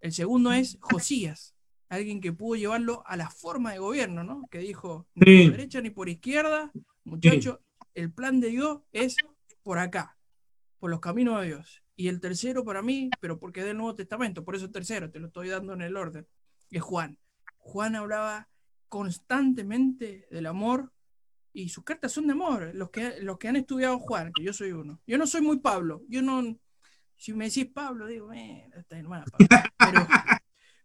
El segundo es Josías, alguien que pudo llevarlo a la forma de gobierno, ¿no? Que dijo, ni Sí. por derecha ni por izquierda, muchachos, el plan de Dios es por acá, por los caminos de Dios. Y el tercero para mí, pero porque es del Nuevo Testamento, por eso el tercero, te lo estoy dando en el orden, es Juan. Juan hablaba constantemente del amor y sus cartas son de amor. Los que, los que han estudiado Juan, que yo soy uno. Yo no soy muy Pablo. Yo no. Si me decís Pablo, digo, "Eh, está nuevo, Pablo". Pero,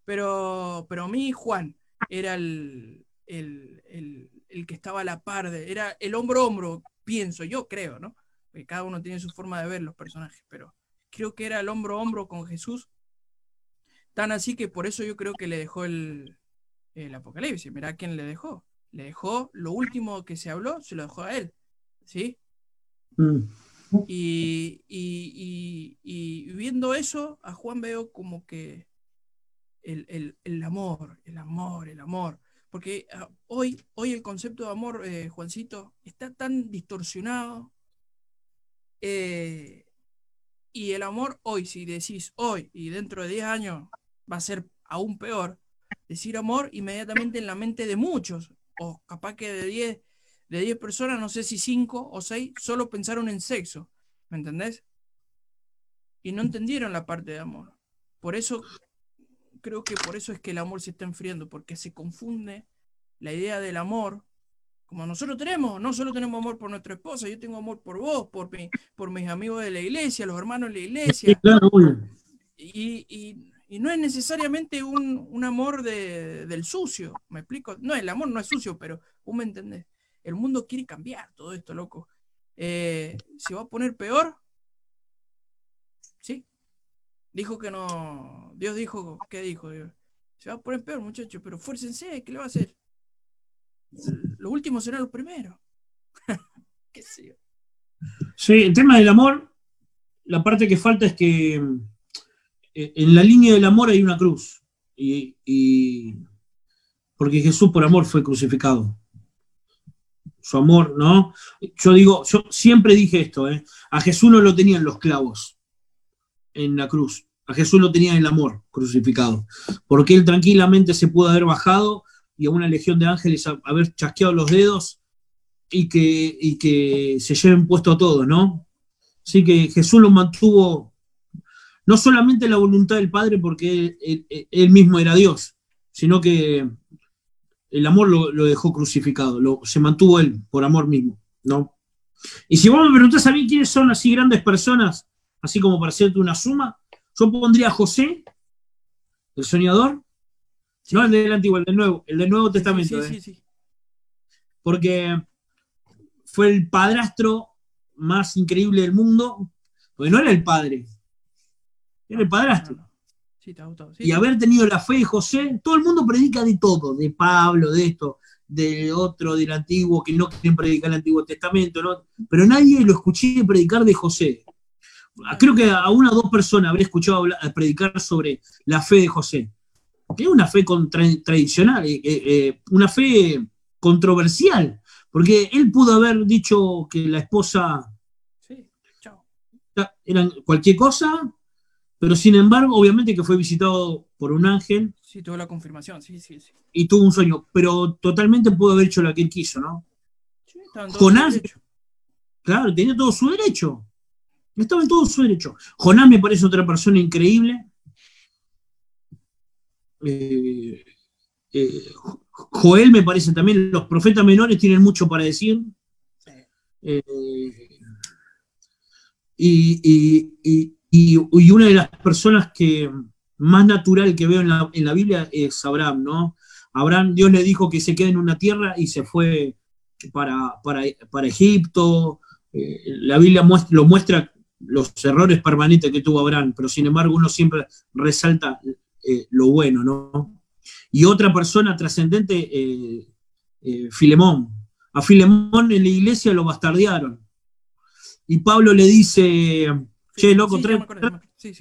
pero, pero a mí Juan era el, el, el- el que estaba a la par de. Era el hombro a hombro, pienso, yo creo, ¿no? Porque cada uno tiene su forma de ver los personajes, pero creo que era el hombro a hombro con Jesús. Tan así que por eso yo creo que le dejó el, el Apocalipsis. Mirá quién le dejó. Le dejó lo último que se habló, se lo dejó a él. ¿Sí? Mm. Y, y- y- y viendo eso, a Juan veo como que el, el- el amor, el amor, el amor. Porque ah, hoy, hoy el concepto de amor, eh, Juancito, está tan distorsionado. eh, y el amor hoy, si decís hoy y dentro de 10 años va a ser aún peor, decir amor inmediatamente en la mente de muchos, o capaz que de 10 de 10 personas, no sé si 5 o 6 solo pensaron en sexo, ¿me entendés? Y no entendieron la parte de amor. Por eso, creo que por eso es que el amor se está enfriando, porque se confunde la idea del amor, como nosotros tenemos, no solo tenemos amor por nuestra esposa, yo tengo amor por vos, por, mi- por mis amigos de la iglesia, los hermanos de la Sí, iglesia, claro, obvio. y, y- y no es necesariamente un, un amor de- del sucio, ¿me explico? No, el amor no es sucio, pero vos me entendés. El mundo quiere cambiar todo esto, loco. Eh, ¿Se va a poner peor? Sí. Dijo que no. Dios dijo, ¿qué dijo? Dios? Se va a poner peor, muchachos, pero fuércense, ¿qué le va a hacer? Lo último será lo primero. Sí, el tema del amor, la parte que falta es que en la línea del amor hay una cruz. Y, porque Jesús por amor fue crucificado. Su amor, ¿no? Yo digo, yo siempre dije esto, ¿eh? A Jesús no lo tenían los clavos en la cruz. A Jesús lo tenía el amor crucificado. Porque él tranquilamente se pudo haber bajado y a una legión de ángeles haber chasqueado los dedos y que, y que se lleven puesto a todos, ¿no? Así que Jesús lo mantuvo, no solamente la voluntad del Padre, porque él, él- él mismo era Dios, sino que el amor lo, lo dejó crucificado, lo, se mantuvo él por amor mismo, ¿no? Y si vos me preguntás a mí quiénes son así grandes personas, así como para hacerte una suma, yo pondría a José, el soñador, no el del Antiguo, el del Nuevo, el del Nuevo Testamento, Sí, ¿eh? sí, sí. porque fue el padrastro más increíble del mundo, porque no era el padre, era el padrastro. No, no. Sí, te ha gustado. Sí, Y haber tenido la fe de José, todo el mundo predica de todo, de Pablo, de esto, de otro, del antiguo, que no quieren predicar el Antiguo Testamento, ¿no? pero nadie lo escuché predicar de José. Creo que a una o dos personas habré escuchado hablar- predicar sobre la fe de José. Que es una fe contra- tradicional, eh, eh, eh, una fe controversial, porque él pudo haber dicho que la esposa Sí, chao. era cualquier cosa, pero sin embargo, obviamente que fue visitado por un ángel Sí, tuvo la confirmación. Sí, sí, sí. y tuvo un sueño, pero totalmente pudo haber hecho lo que él quiso, ¿no? Sí, Jonás. Claro, tenía todo su derecho. Estaba en todo su derecho. Jonás me parece otra persona increíble. Eh, eh, Joel me parece también, los profetas menores tienen mucho para decir. Eh, y, y- y- y una de las personas que más natural que veo en la, en la Biblia es Abraham, ¿no? Abraham, Dios le dijo que se quede en una tierra y se fue para, para, para Egipto. Eh, la Biblia muestra- lo muestra los errores permanentes que tuvo Abraham, pero sin embargo uno siempre resalta eh, lo bueno, ¿no? Y otra persona trascendente, eh, Filemón. A Filemón en la iglesia lo bastardearon. Y Pablo le dice, che, loco, Sí,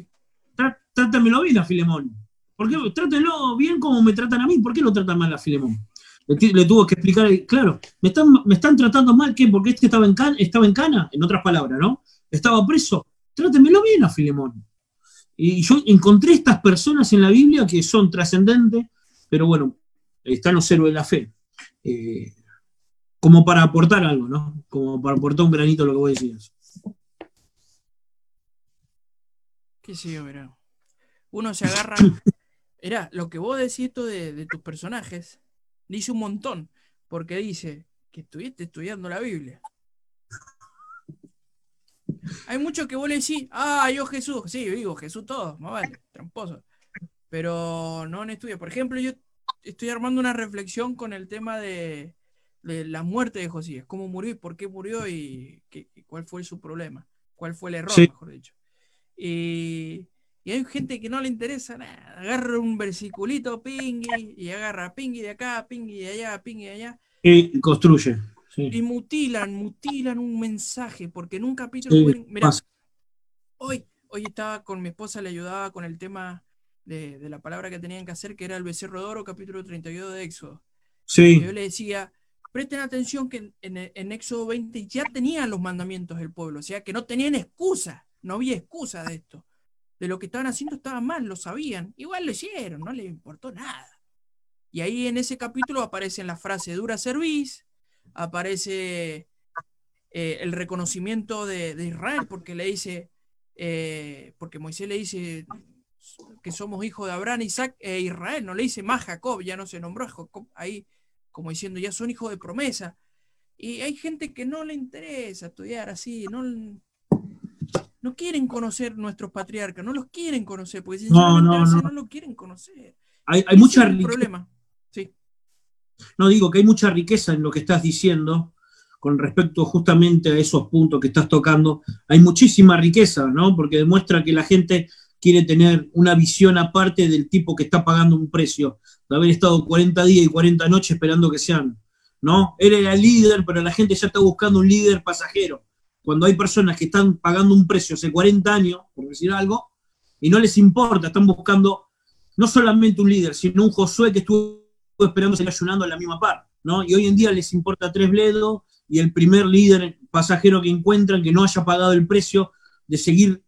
trátamelo bien a Filemón. ¿Por qué? Trátenlo bien como me tratan a mí. ¿Por qué lo tratan mal a Filemón? Le, le tuvo que explicar, claro, me están, me están tratando mal, ¿qué? Porque este estaba en, can- estaba en cana, en otras palabras, ¿no? Estaba preso. Trátemelo bien a Filemón. Y yo encontré estas personas en la Biblia que son trascendentes, pero bueno, están los héroes de la fe. Eh, como para aportar algo, ¿no? Como para aportar un granito a lo que vos decías. Qué sé yo, mirá. Uno se agarra. Mirá, lo que vos decís esto de, de tus personajes, dice un montón. Porque dice que estuviste estudiando la Biblia. Hay mucho que vos le decís, ah, yo Jesús. Sí, digo, Jesús todo, más vale, tramposo. Pero no en estudio. Por ejemplo, yo estoy armando una reflexión con el tema de, de la muerte de Josías. Cómo murió y por qué murió y qué- cuál fue su problema. Cuál fue el error, Sí. mejor dicho. Y, y hay gente que no le interesa nada. Agarra un versiculito, pingui, y agarra pingui de acá, pingui de allá, pingui de allá. Y construye. sí. Y mutilan, mutilan un mensaje, porque en un capítulo. Sí, mirá, hoy, hoy estaba con mi esposa, le ayudaba con el tema de, de la palabra que tenían que hacer, que era el becerro de oro, capítulo 32 de Éxodo. Y Sí, yo le decía, presten atención que en, en- en Éxodo 20 ya tenían los mandamientos del pueblo, o sea que no tenían excusa, no había excusa de esto. De lo que estaban haciendo estaba mal, lo sabían, igual lo hicieron, no les importó nada. Y ahí en ese capítulo aparece la frase dura cerviz, aparece eh, el reconocimiento de, Israel, porque le dice, eh, porque Moisés le dice que somos hijos de Abraham, Isaac e Israel, no le dice más Jacob, ya no se nombró Jacob ahí, como diciendo, ya son hijos de promesa. Y hay gente que no le interesa estudiar así, no, no quieren conocer nuestros patriarcas, no los quieren conocer, porque No, sinceramente no, no. no lo quieren conocer. hay, hay mucha riqueza. problema. Sí. No digo que hay mucha riqueza en lo que estás diciendo con respecto justamente a esos puntos que estás tocando. Hay muchísima riqueza, ¿no? Porque demuestra que la gente quiere tener una visión aparte del tipo que está pagando un precio, de haber estado 40 días y 40 noches esperando que sean, ¿no? Él era el líder, pero la gente ya está buscando un líder pasajero. Cuando hay personas que están pagando un precio hace 40 años, por decir algo, y no les importa, están buscando no solamente un líder, sino un Josué que estuvo esperando seguir ayunando a la misma par, ¿no? Y hoy en día les importa tres bledos y el primer líder pasajero que encuentran que no haya pagado el precio de seguir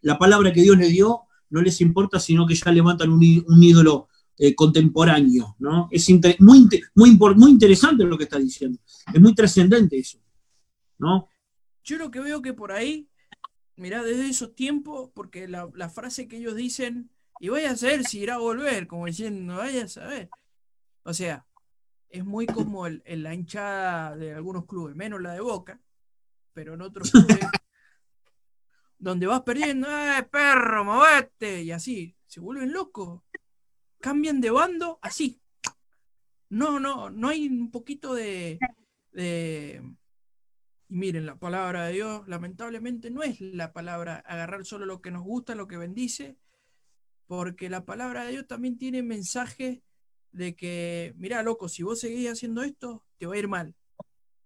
la palabra que Dios le dio, no les importa, sino que ya levantan un, un ídolo eh, contemporáneo, ¿no? Es muy, muy, muy interesante lo que está diciendo, es muy trascendente eso, ¿no? Yo lo que veo que por ahí, mirá, desde esos tiempos, porque la, la frase que ellos dicen, y vaya a saber si irá a volver, como diciendo, vaya a saber. O sea, es muy como el, el- la hinchada de algunos clubes, menos la de Boca, pero en otros clubes, donde vas perdiendo, ¡eh, perro, movete! Y así, se vuelven locos. Cambian de bando así. No, no, no hay un poquito de, de... Y miren, la palabra de Dios lamentablemente no es la palabra agarrar solo lo que nos gusta, lo que bendice, porque la palabra de Dios también tiene mensajes de que, mira, loco, si vos seguís haciendo esto, te va a ir mal.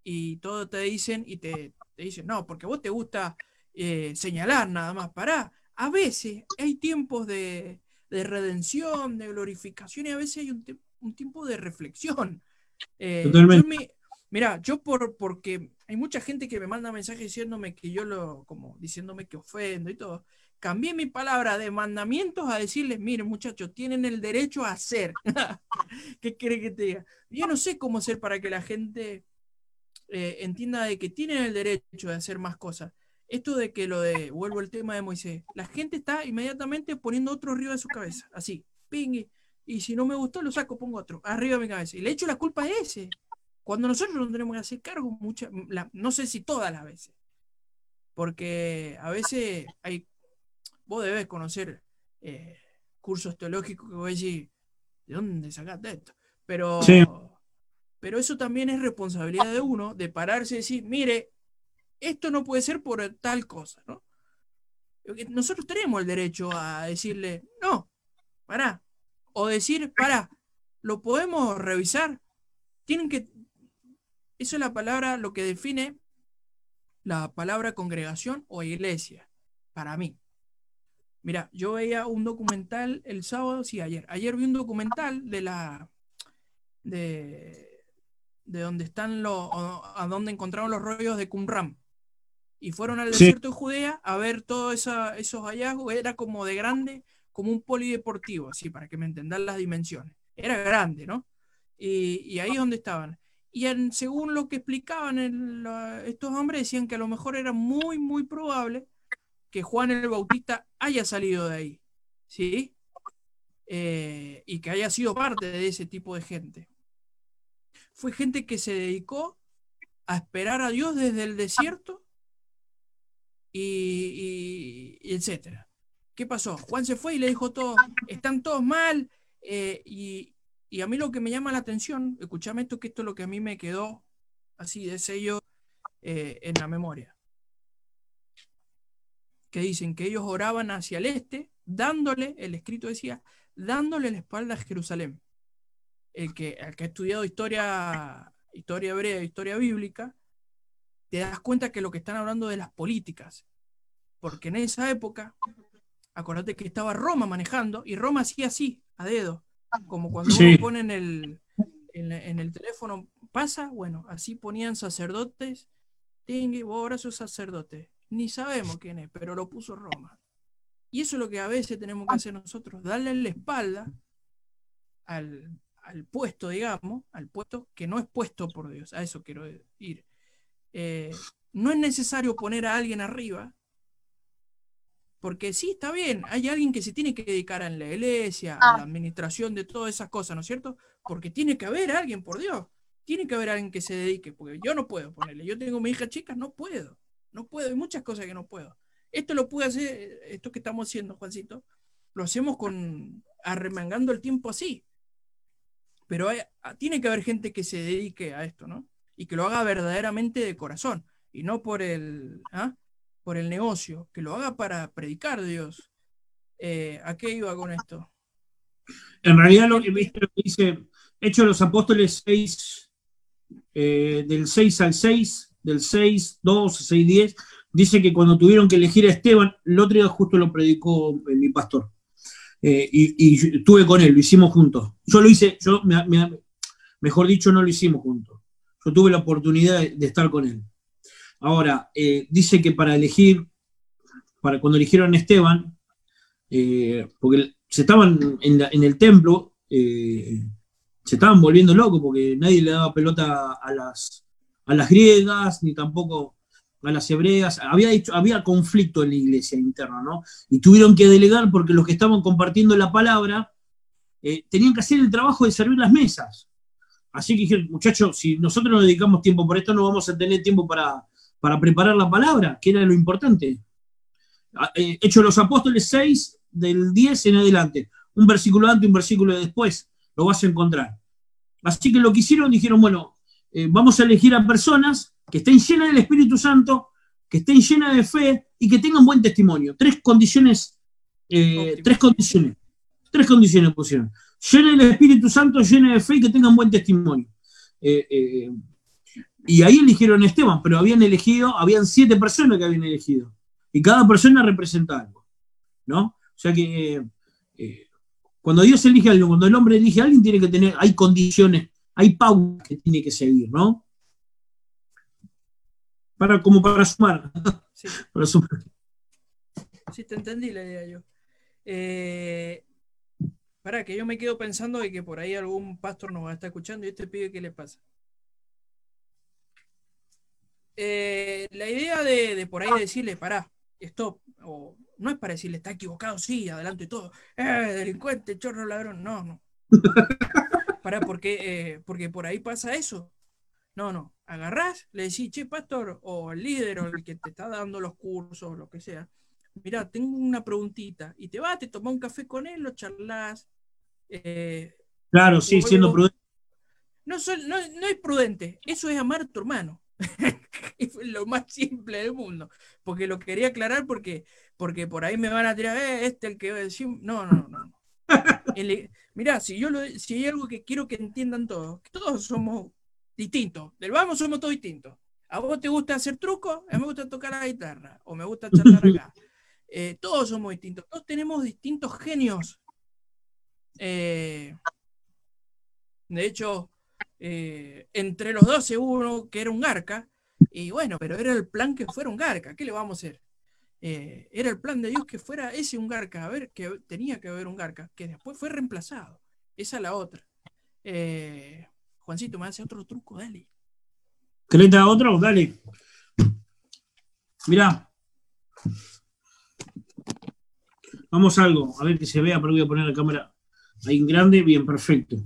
Y todo te dicen y te, te dicen, no, porque vos te gusta eh, señalar nada más. Pará, a veces hay tiempos de, de redención, de glorificación y a veces hay un, un tiempo de reflexión. Eh, yo Totalmente. me- mira, yo por, porque hay mucha gente que me manda mensajes diciéndome que yo lo, como diciéndome que ofendo y todo. Cambié mi palabra de mandamientos a decirles, miren muchachos, tienen el derecho a hacer. ¿Qué quiere que te diga? Yo no sé cómo hacer para que la gente eh, entienda de que tienen el derecho de hacer más cosas. Esto de que lo de, vuelvo al tema de Moisés, la gente está inmediatamente poniendo otro arriba de su cabeza, así, ping, y si no me gustó, lo saco, pongo otro, arriba de mi cabeza. Y le echo la culpa a ese. Cuando nosotros no tenemos que hacer cargo, muchas, no sé si todas las veces. Porque a veces hay, vos debes conocer eh, cursos teológicos que voy a decir, ¿de dónde sacaste esto? Pero, pero eso también es responsabilidad de uno, de pararse y decir, mire, esto no puede ser por tal cosa, ¿no? Nosotros tenemos el derecho a decirle, no, para, o decir, para, lo podemos revisar. Tienen que, eso es la palabra, lo que define la palabra congregación o iglesia, para mí. Mira, yo veía un documental el sábado, sí, ayer. Ayer vi un documental de la. de. de donde están los. a donde encontraron los rollos de Qumran. Y fueron al desierto de Judea a ver todos esos hallazgos. Era como de grande, como un polideportivo, así, para que me entendan las dimensiones. Era grande, ¿no? Y, ahí es donde estaban. Y según lo que explicaban estos hombres, decían que a lo mejor era muy, muy probable que Juan el Bautista haya salido de ahí, ¿sí? Eh, y que haya sido parte de ese tipo de gente. Fue gente que se dedicó a esperar a Dios desde el desierto y, etcétera. ¿Qué pasó? Juan se fue y le dijo todo, están todos mal. Eh, y, a mí lo que me llama la atención, escúchame esto, que esto es lo que a mí me quedó así de sello eh, en la memoria que dicen que ellos oraban hacia el este, dándole, el escrito decía, dándole la espalda a Jerusalén. El que, el que ha estudiado historia, historia hebrea, historia bíblica, te das cuenta que lo que están hablando de las políticas. Porque en esa época, acordate que estaba Roma manejando y Roma hacía así, a dedo. Como cuando uno pone en el, en, el teléfono, pasa, bueno, así ponían sacerdotes. Tingui, vos ahora sos sacerdote ni sabemos quién es, pero lo puso Roma. Y eso es lo que a veces tenemos que hacer nosotros, darle la espalda al, puesto, digamos, al puesto que no es puesto por Dios, a eso quiero ir. Eh, no es necesario poner a alguien arriba, porque sí, está bien, hay alguien que se tiene que dedicar a la iglesia, a la administración de todas esas cosas, ¿no es cierto? Porque tiene que haber alguien, por Dios, tiene que haber alguien que se dedique, porque yo no puedo ponerle, yo tengo mi hija chica, no puedo. No puedo, hay muchas cosas que no puedo. Esto lo pude hacer, esto que estamos haciendo, Juancito, lo hacemos con arremangando el tiempo así. Pero tiene que haber gente que se dedique a esto, ¿no? Y que lo haga verdaderamente de corazón y no por el, ¿ah? Por el negocio, que lo haga para predicar Dios. Eh, ¿A qué iba con esto? En realidad lo que dice Hechos de los Apóstoles 6, eh, del 6 al 6, del 6, 12, 6, 10, dice que cuando tuvieron que elegir a Esteban, el otro día justo lo predicó eh, mi pastor. Eh, y, estuve con él, lo hicimos juntos. Yo lo hice, yo, mejor dicho, no lo hicimos juntos. Yo tuve la oportunidad de, estar con él. Ahora, eh, dice que para elegir, para cuando eligieron a Esteban, porque se estaban en, el templo, se estaban volviendo locos porque nadie le daba pelota a las, a las griegas, ni tampoco a las hebreas. Había, había conflicto en la iglesia interna, ¿no? Y tuvieron que delegar porque los que estaban compartiendo la palabra eh, tenían que hacer el trabajo de servir las mesas. Así que dijeron, muchachos, si nosotros nos dedicamos tiempo por esto, no vamos a tener tiempo para, para preparar la palabra, que era lo importante. Ah, eh, Hecho los Apóstoles 6, del 10 en adelante. Un versículo antes, un versículo después, lo vas a encontrar. Así que lo que hicieron, dijeron, bueno, eh, vamos a elegir a personas que estén llenas del Espíritu Santo, que estén llenas de fe y que tengan buen testimonio. Tres condiciones, eh, tres condiciones, tres condiciones pusieron. Llena del Espíritu Santo, llena de fe y que tengan buen testimonio. Eh, y ahí eligieron a Esteban, pero habían elegido, habían siete personas que habían elegido. Y cada persona representa algo. ¿No? O sea que cuando Dios elige a alguien, cuando el hombre elige a alguien, tiene que tener, hay condiciones hay pautas que tiene que seguir, ¿no? Para, como para sumar. Sí. Sí, te entendí la idea yo. Eh, para que yo me quedo pensando de que por ahí algún pastor nos va a estar escuchando y este pibe, ¿qué le pasa? Eh, la idea de, de por ahí decirle, pará, stop, o no es para decirle, está equivocado, sí, adelante todo, eh, delincuente, chorro, ladrón, no, no. Pará, porque, eh, porque por ahí pasa eso. No, no, agarrás, le decís, che, pastor, o el líder, o el que te está dando los cursos, lo que sea, mira, tengo una preguntita, y te vas, te tomás un café con él, lo charlas. eh, Claro, sí, siendo prudente. no, no, no es prudente, eso es amar a tu hermano. Es lo más simple del mundo. Porque lo quería aclarar porque, porque por ahí me van a tirar, "Eh, este el que va a decir. No, no, no. El- mirá, si yo lo, si hay algo que quiero que entiendan todos, que todos somos distintos. Del vamos somos todos distintos. A vos te gusta hacer trucos, a mí me gusta tocar la guitarra, o me gusta charlar acá. Eh, todos somos distintos, todos tenemos distintos genios. Eh, de hecho, eh, entre los dos hubo uno que era un garca, y bueno, pero era el plan que fuera un garca, ¿qué le vamos a hacer? Eh, era el plan de Dios que fuera ese un garca, a ver, que tenía que haber un garca, que después fue reemplazado. Esa es la otra. Eh, Juancito, me hace otro truco, dale. ¿Querés haga otro? Dale. Mirá. Vamos a algo, a ver que se vea, pero voy a poner la cámara ahí en grande, bien, perfecto.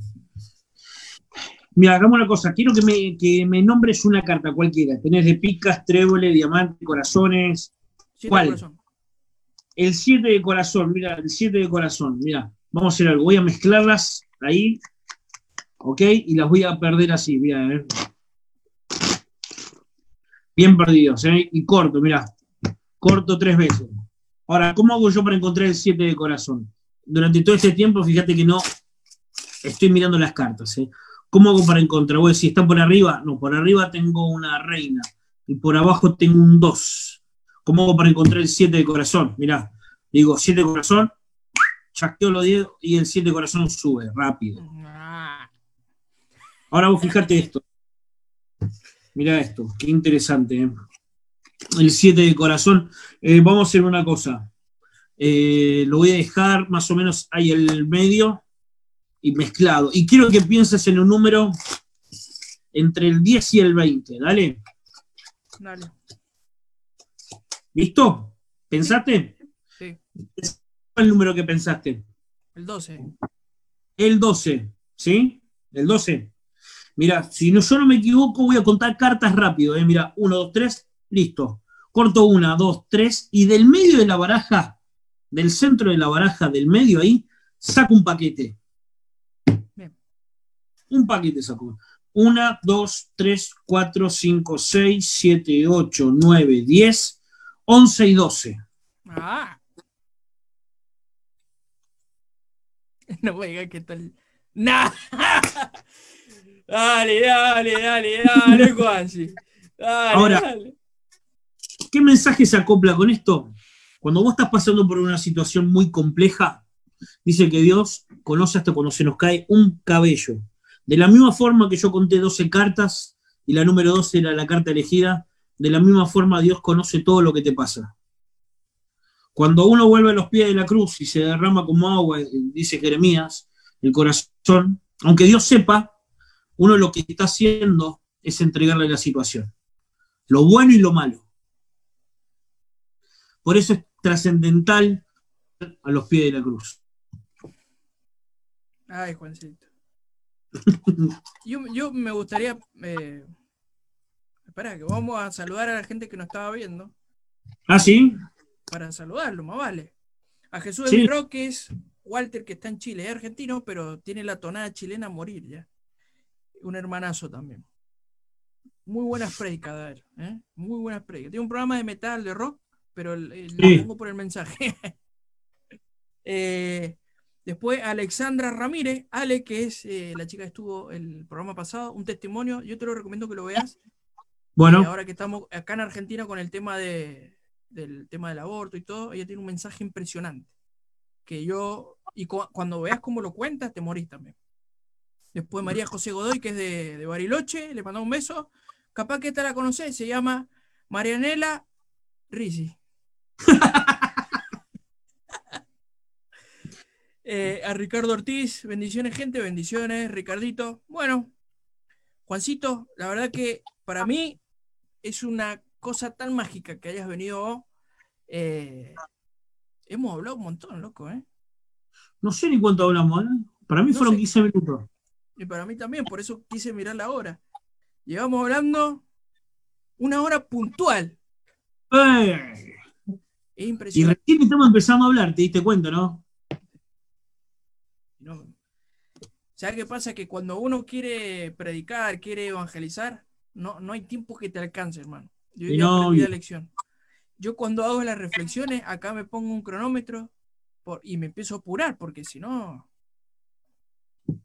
Mira, hagamos una cosa, quiero que me, que me nombres una carta cualquiera. Tenés de picas, tréboles, diamantes, corazones. Siete ¿Cuál? corazón. El 7 de corazón, mira, el 7 de corazón, mira. Vamos a hacer algo, voy a mezclarlas ahí, ¿ok? Y las voy a perder así, mira, a ver. Bien perdidos, ¿eh? Y corto, mira. Corto tres veces. Ahora, ¿cómo hago yo para encontrar el 7 de corazón? Durante todo este tiempo, fíjate que no estoy mirando las cartas, ¿eh? ¿Cómo hago para encontrar? Voy a decir, ¿está por arriba? No, por arriba tengo una reina y por abajo tengo un 2. ¿Cómo hago para encontrar el 7 de corazón? Mirá, digo 7 de corazón, chasqueo los dedos y el 7 de corazón sube rápido. Ah, Ahora vos fíjate esto. Mirá esto, qué interesante. ¿eh? El 7 de corazón. Eh, vamos a hacer una cosa. Eh, lo voy a dejar más o menos ahí en el medio y mezclado. Y quiero que pienses en un número entre el 10 y el 20. Dale. dale. ¿Listo? ¿Pensaste? Sí, ¿Cuál es el número que pensaste? el 12. El 12, ¿sí? El 12. Mira, si no, yo no me equivoco, voy a contar cartas rápido. ¿eh? Mira, 1, 2, 3, listo. Corto una, dos, tres, y del medio de la baraja, del centro de la baraja, del medio ahí, saco un paquete. Un paquete saco. 1, 2, 3, 4, 5, 6, 7, 8, 9, 10, 11 y 12. Ah. No me digas que tal. ¡Nah! Dale, dale, dale, dale, Juanchi. Dale, Ahora- dale. ¿Qué mensaje se acopla con esto? Cuando vos estás pasando por una situación muy compleja, dice que Dios conoce hasta cuando se nos cae un cabello. De la misma forma que yo conté 12 cartas y la número 12 era la carta elegida, de la misma forma Dios conoce todo lo que te pasa. Cuando uno vuelve a los pies de la cruz y se derrama como agua, eh, dice Jeremías, el corazón, aunque Dios sepa, uno lo que está haciendo es entregarle la situación, lo bueno y lo malo. Por eso es trascendental a los pies de la cruz. Ay, Juancito. Yo, yo me gustaría. Eh... Espera, que vamos a saludar a la gente que nos estaba viendo. ¿Ah, sí? Para saludarlo, más vale. A Jesús Sí. de Roques, Walter, que está en Chile, es argentino, pero tiene la tonada chilena a morir ya. Un hermanazo también. Muy buenas predicas, a ver, ¿eh? Muy buenas predicas. Tiene un programa de metal, de rock, pero el- el- lo pongo por el mensaje. Eh, después Alexandra Ramírez, Ale, que es eh, la chica que estuvo el programa pasado, un testimonio. Yo te lo recomiendo que lo veas. Bueno, ahora que estamos acá en Argentina con el tema de, del tema del aborto y todo, ella tiene un mensaje impresionante. Que yo, y cu- cuando veas cómo lo cuentas, te morís también. Después María José Godoy, que es de, de Bariloche, le mandamos un beso. Capaz que esta la conocés, se llama Marianela Risi. Eh, a Ricardo Ortiz, bendiciones, gente, bendiciones, Ricardito. Bueno, Juancito, la verdad que para mí es una cosa tan mágica que hayas venido. Eh, hemos hablado un montón, loco, ¿eh? No sé ni cuánto hablamos, ¿eh? Para mí No fueron sé. 15 minutos. Y para mí también, por eso quise mirar la hora. Llevamos hablando una hora puntual. ¡Eh! Es Y impresionante. recién estamos empezando a hablar, te diste cuenta, ¿no? ¿No? ¿Sabes qué pasa? Que cuando uno quiere predicar, quiere evangelizar, no, no hay tiempo que te alcance, hermano. Yo Y ya no, aprendí la y- lección. Yo cuando hago las reflexiones, acá me pongo un cronómetro por- y me empiezo a apurar, porque si no...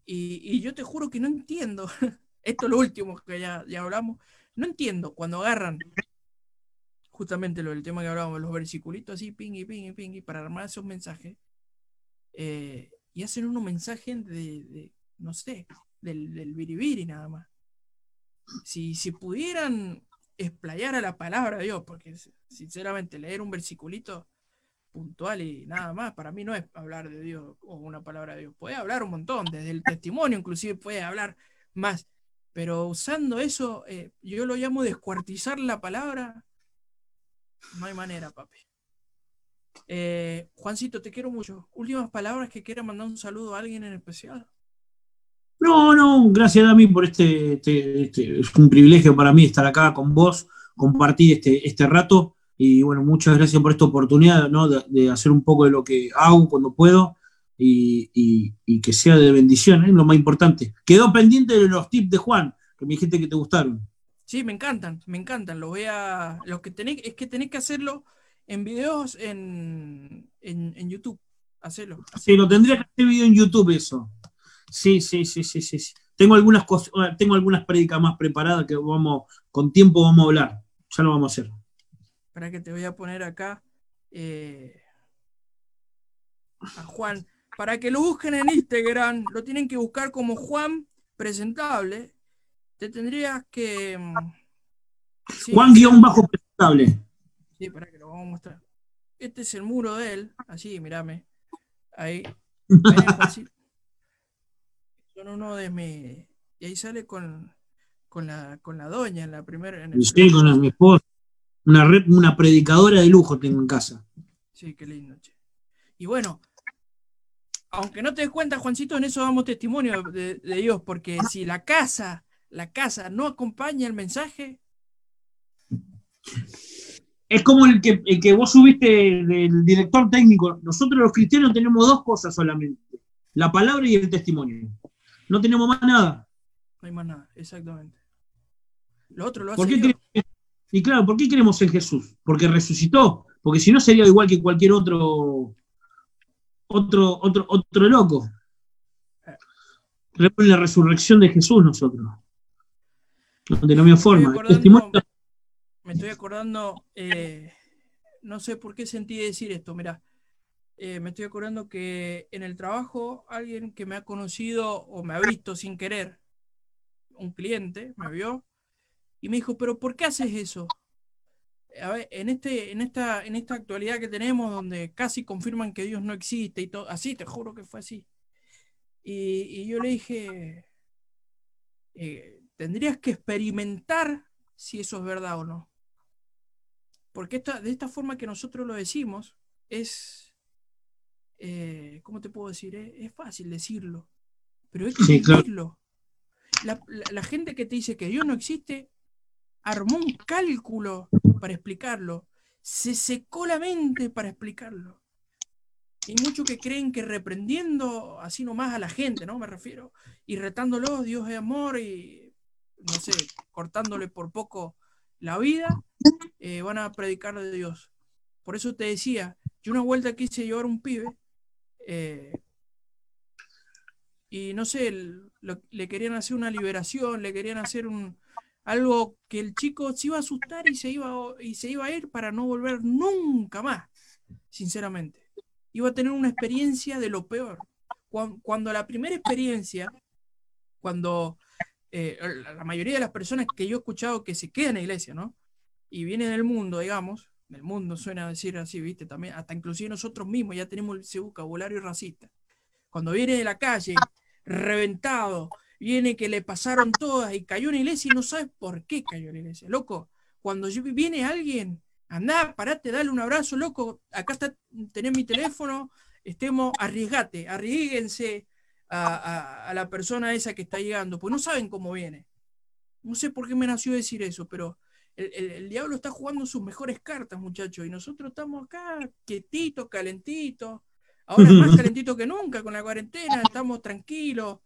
Y, y yo te juro que no entiendo. Esto es lo último que ya, ya hablamos. No entiendo cuando agarran justamente lo del tema que hablábamos, los versiculitos así, pingui, pingui, pingui, para armar esos mensajes. eh, y hacen unos mensajes de, no sé, del, del biribiri nada más. Si, si pudieran explayar a la palabra de Dios, porque sinceramente leer un versiculito puntual y nada más, para mí no es hablar de Dios o una palabra de Dios. Puede hablar un montón, desde el testimonio inclusive puede hablar más, pero usando eso, eh, yo lo llamo descuartizar la palabra. No hay manera, papi. Eh, Juancito, te quiero mucho. Últimas palabras que quiera mandar un saludo a alguien en especial. No, no, gracias Dami por este, este- este- es un privilegio para mí estar acá con vos, compartir este, este rato y bueno, muchas gracias por esta oportunidad ¿no? de, de hacer un poco de lo que hago cuando puedo y, y- y que sea de bendición, es lo más importante. Quedó pendiente de los tips de Juan, que me dijiste que te gustaron. Sí, me encantan, me encantan. Lo voy a. Lo que tenéis, es que tenéis que hacerlo en videos en, en, en YouTube. Hacerlo. Sí, lo tendría que hacer video en YouTube eso. Sí, sí, sí, sí, sí. sí. Tengo algunas cosas, tengo algunas prédicas más preparadas que vamos, con tiempo vamos a hablar. Ya lo vamos a hacer. Para que te voy a poner acá eh, a Juan. Para que lo busquen en Instagram, lo tienen que buscar como Juan Presentable. Te tendrías que. mm, sí, Juan guion bajo presentable. Sí, para que lo vamos a mostrar. Este es el muro de él. Así, mírame. Ahí. Son uno de mis. Y ahí sale con, con, la, con la doña en la primera. En el Sí, primer- con mi esposa. Una, re- una predicadora de lujo tengo en casa. Sí, qué lindo, che. Y bueno, aunque no te des cuenta, Juancito, en eso damos testimonio de, de Dios, porque si la casa, la casa no acompaña el mensaje, Es como el que, el que vos subiste del director técnico. Nosotros los cristianos tenemos dos cosas solamente. La palabra y el testimonio. No tenemos más nada. no hay más nada, exactamente. Lo otro lo hace ¿Por qué Dios. cre- y claro, ¿por qué creemos en Jesús? Porque resucitó. Porque si no sería igual que cualquier otro otro, otro, otro loco. Creemos en la resurrección de Jesús nosotros. No, de la misma forma. El testimonio Me estoy acordando, eh, no sé por qué sentí decir esto, mira, eh, me estoy acordando que en el trabajo alguien que me ha conocido o me ha visto sin querer, un cliente me vio y me dijo, pero ¿por qué haces eso? A ver, en, este, en, esta, en esta actualidad que tenemos donde casi confirman que Dios no existe y todo, así, te juro que fue así. Y, y yo le dije, eh, tendrías que experimentar si eso es verdad o no. Porque esta, de esta forma que nosotros lo decimos, es, eh, ¿cómo te puedo decir? Es, es fácil decirlo, pero que Sí, claro. La, la- la gente que te dice que Dios no existe, armó un cálculo para explicarlo, se secó la mente para explicarlo. Hay muchos que creen que reprendiendo así nomás a la gente, ¿no? Me refiero, y retándolo, Dios es amor, y no sé, cortándole por poco la vida, eh, van a predicar de Dios. Por eso te decía, yo una vuelta quise llevar un pibe, eh, y no sé, le querían hacer una liberación, le querían hacer un algo que el chico se iba a asustar y se iba, y se iba a ir para no volver nunca más, sinceramente. Iba a tener una experiencia de lo peor. Cuan- Cuando, la primera experiencia, cuando eh, la mayoría de las personas que yo he escuchado que se quedan en la iglesia, ¿no? Y vienen del mundo, digamos, del mundo suena a decir así, ¿viste? También, hasta inclusive nosotros mismos ya tenemos ese vocabulario racista. Cuando viene de la calle, reventado, viene que le pasaron todas y cayó en la iglesia y no sabes por qué cayó en la iglesia. Loco, cuando viene alguien, andá, parate, dale un abrazo, loco, acá está, tenés mi teléfono, estemos, arriesgate, arriesguense a, a- a la persona esa que está llegando, pues no saben cómo viene. No sé por qué me nació decir eso, pero el, el- el diablo está jugando sus mejores cartas, muchachos, y nosotros estamos acá, quietitos, calentitos, ahora más calentitos que nunca con la cuarentena, estamos tranquilos,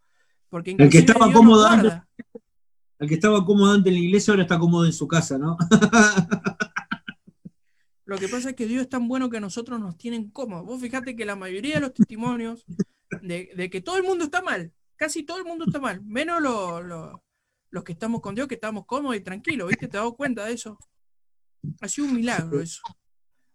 porque El que estaba cómodo. El que estaba cómodo antes en la iglesia ahora está cómodo en su casa, ¿no? Lo que pasa es que Dios es tan bueno que a nosotros nos tienen cómodos. Vos fijate que la mayoría de los testimonios de, que todo el mundo está mal, casi todo el mundo está mal, menos lo- lo- los que estamos con Dios, que estamos cómodos y tranquilos, ¿viste? ¿Te has dado cuenta de eso? Ha sido un milagro eso.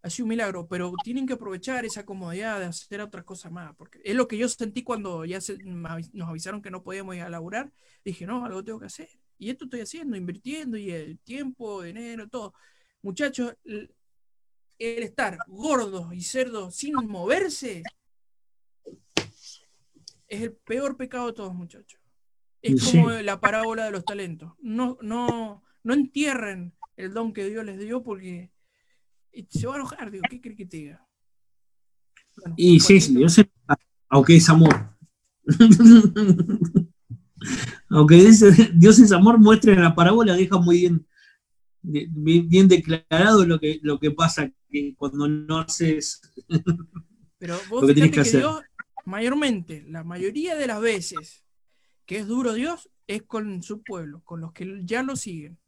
Ha sido un milagro, pero tienen que aprovechar esa comodidad de hacer otras cosas más, porque es lo que yo sentí cuando ya se- nos avisaron que no podíamos ir a laburar. Dije, no, algo tengo que hacer. Y esto estoy haciendo, invirtiendo, y el tiempo, dinero, todo. Muchachos, el estar gordo y cerdo sin moverse es el peor pecado de todos, muchachos. Es Sí. como la parábola de los talentos. No, no, no entierren el don que Dios les dio porque se va a enojar, digo, ¿qué crees que te diga? Bueno, Y sí, sí, yo sé, aunque es amor. aunque Dios es amor, muestra en la parábola, deja muy bien, bien, bien declarado lo que, lo que pasa que cuando no haces. Pero vos lo que que que, hacer. Dios, mayormente, la mayoría de las veces que es duro Dios es con su pueblo, con los que ya lo siguen.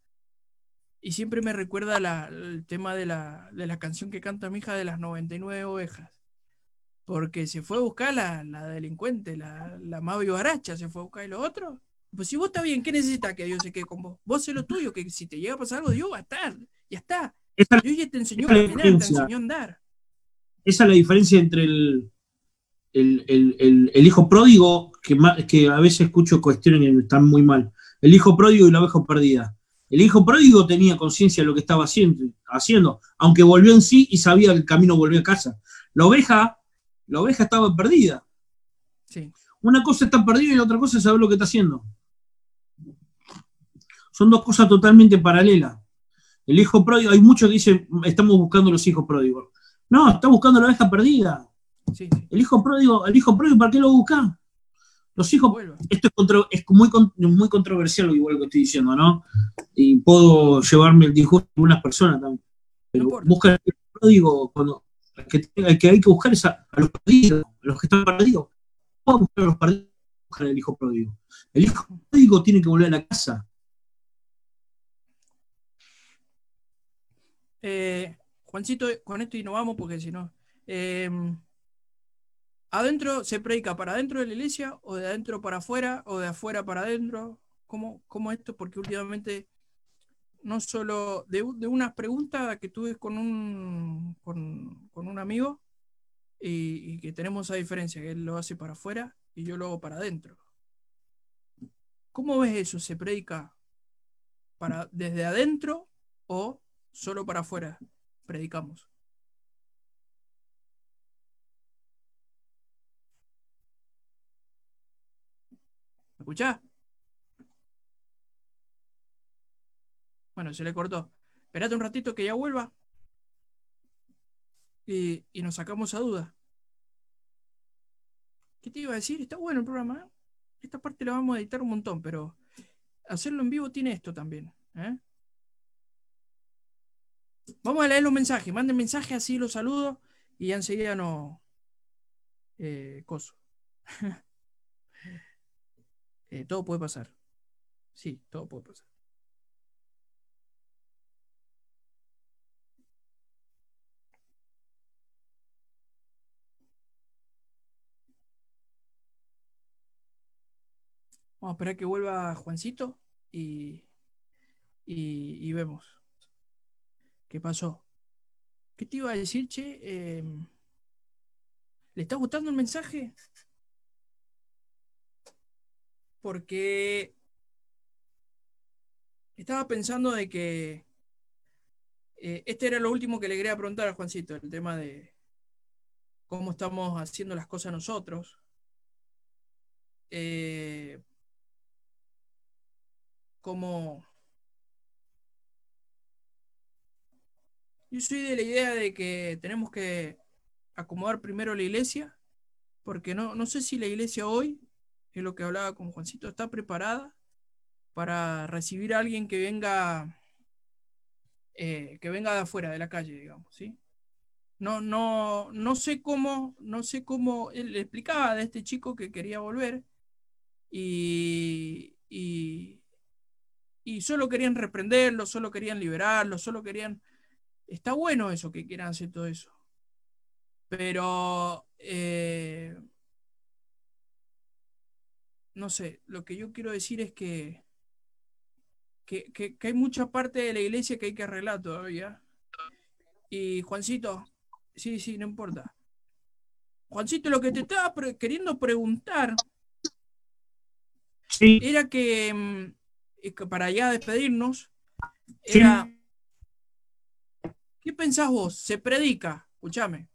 Y siempre me recuerda la- el tema de la, de la canción que canta mi hija de las 99 ovejas. Porque se fue a buscar la, la delincuente, la, la Mavi Baracha, se fue a buscar y lo otro. Pues si vos estás bien, ¿qué necesitas que Dios se quede con vos? Vos sé lo tuyo, que si te llega a pasar algo, Dios va a estar. Ya está. Esa, Dios ya te enseñó a caminar, te enseñó a andar. esa es la diferencia entre el, el, el- el- el hijo pródigo, que, ma- que a veces escucho cuestiones que están muy mal. El hijo pródigo y la oveja perdida. El hijo pródigo tenía conciencia de lo que estaba haciendo, haciendo, aunque volvió en sí y sabía que el camino volvió a casa. La oveja, la oveja estaba perdida. Sí. Una cosa está perdida y la otra cosa es saber lo que está haciendo. Son dos cosas totalmente paralelas. El hijo pródigo, hay muchos que dicen, estamos buscando los hijos pródigos. No, está buscando la oveja perdida. Sí, sí. El hijo pródigo, el hijo pródigo, ¿para qué lo busca? Los hijos, esto es, contro- es muy, muy controversial lo igual que estoy diciendo, ¿no? Y puedo llevarme el disgusto de algunas personas también. Pero importa. busca el hijo pródigo cuando el que, el que hay que buscar es a, a los perdidos, a los que están perdidos. No buscar a los perdidos, buscar al hijo pródigo. El hijo pródigo tiene que volver a la casa. Eh, Juancito, con esto y no vamos porque si no. eh, ¿Adentro se predica para adentro de la iglesia o de adentro para afuera o de afuera para adentro? ¿Cómo, cómo esto? Porque últimamente no solo de, de unas preguntas que tuve con un, con, un amigo y, y que tenemos esa diferencia, que él lo hace para afuera y yo lo hago para adentro. ¿Cómo ves eso? ¿Se predica para, desde adentro o solo para afuera predicamos? ¿Me escuchás? Bueno, se le cortó. Espérate un ratito que ya vuelva. Y, y nos sacamos a duda. ¿Qué te iba a decir? Está bueno el programa. ¿eh? Esta parte la vamos a editar un montón, pero hacerlo en vivo tiene esto también. ¿eh? Vamos a leer los mensajes. Manden mensajes, así los saludo y ya enseguida no. Eh, coso. Eh, todo puede pasar. Sí, todo puede pasar. Vamos a esperar que vuelva Juancito y, y, vemos. ¿Qué pasó? ¿Qué te iba a decir, che? Eh, ¿Le está gustando el mensaje? Porque estaba pensando de que eh, este era lo último que le quería preguntar a Juancito, el tema de cómo estamos haciendo las cosas nosotros. Eh, cómo, Yo soy de la idea de que tenemos que acomodar primero la iglesia, porque no, no sé si la iglesia hoy, es lo que hablaba con Juancito, está preparada para recibir a alguien que venga eh, que venga de afuera, de la calle, digamos, ¿sí? No, no, no sé cómo, no sé cómo, él le explicaba de este chico que quería volver y, y, y solo querían reprenderlo, solo querían liberarlo, solo querían... Está bueno eso, que quieran hacer todo eso. Pero... eh, no sé, lo que yo quiero decir es que, que, que- que hay mucha parte de la iglesia que hay que arreglar todavía. Y Juancito, sí, sí, no importa. Juancito, lo que te estaba pre- queriendo preguntar Sí, era que, mm, para ya despedirnos, Sí. era, ¿qué pensás vos? Se predica, escúchame,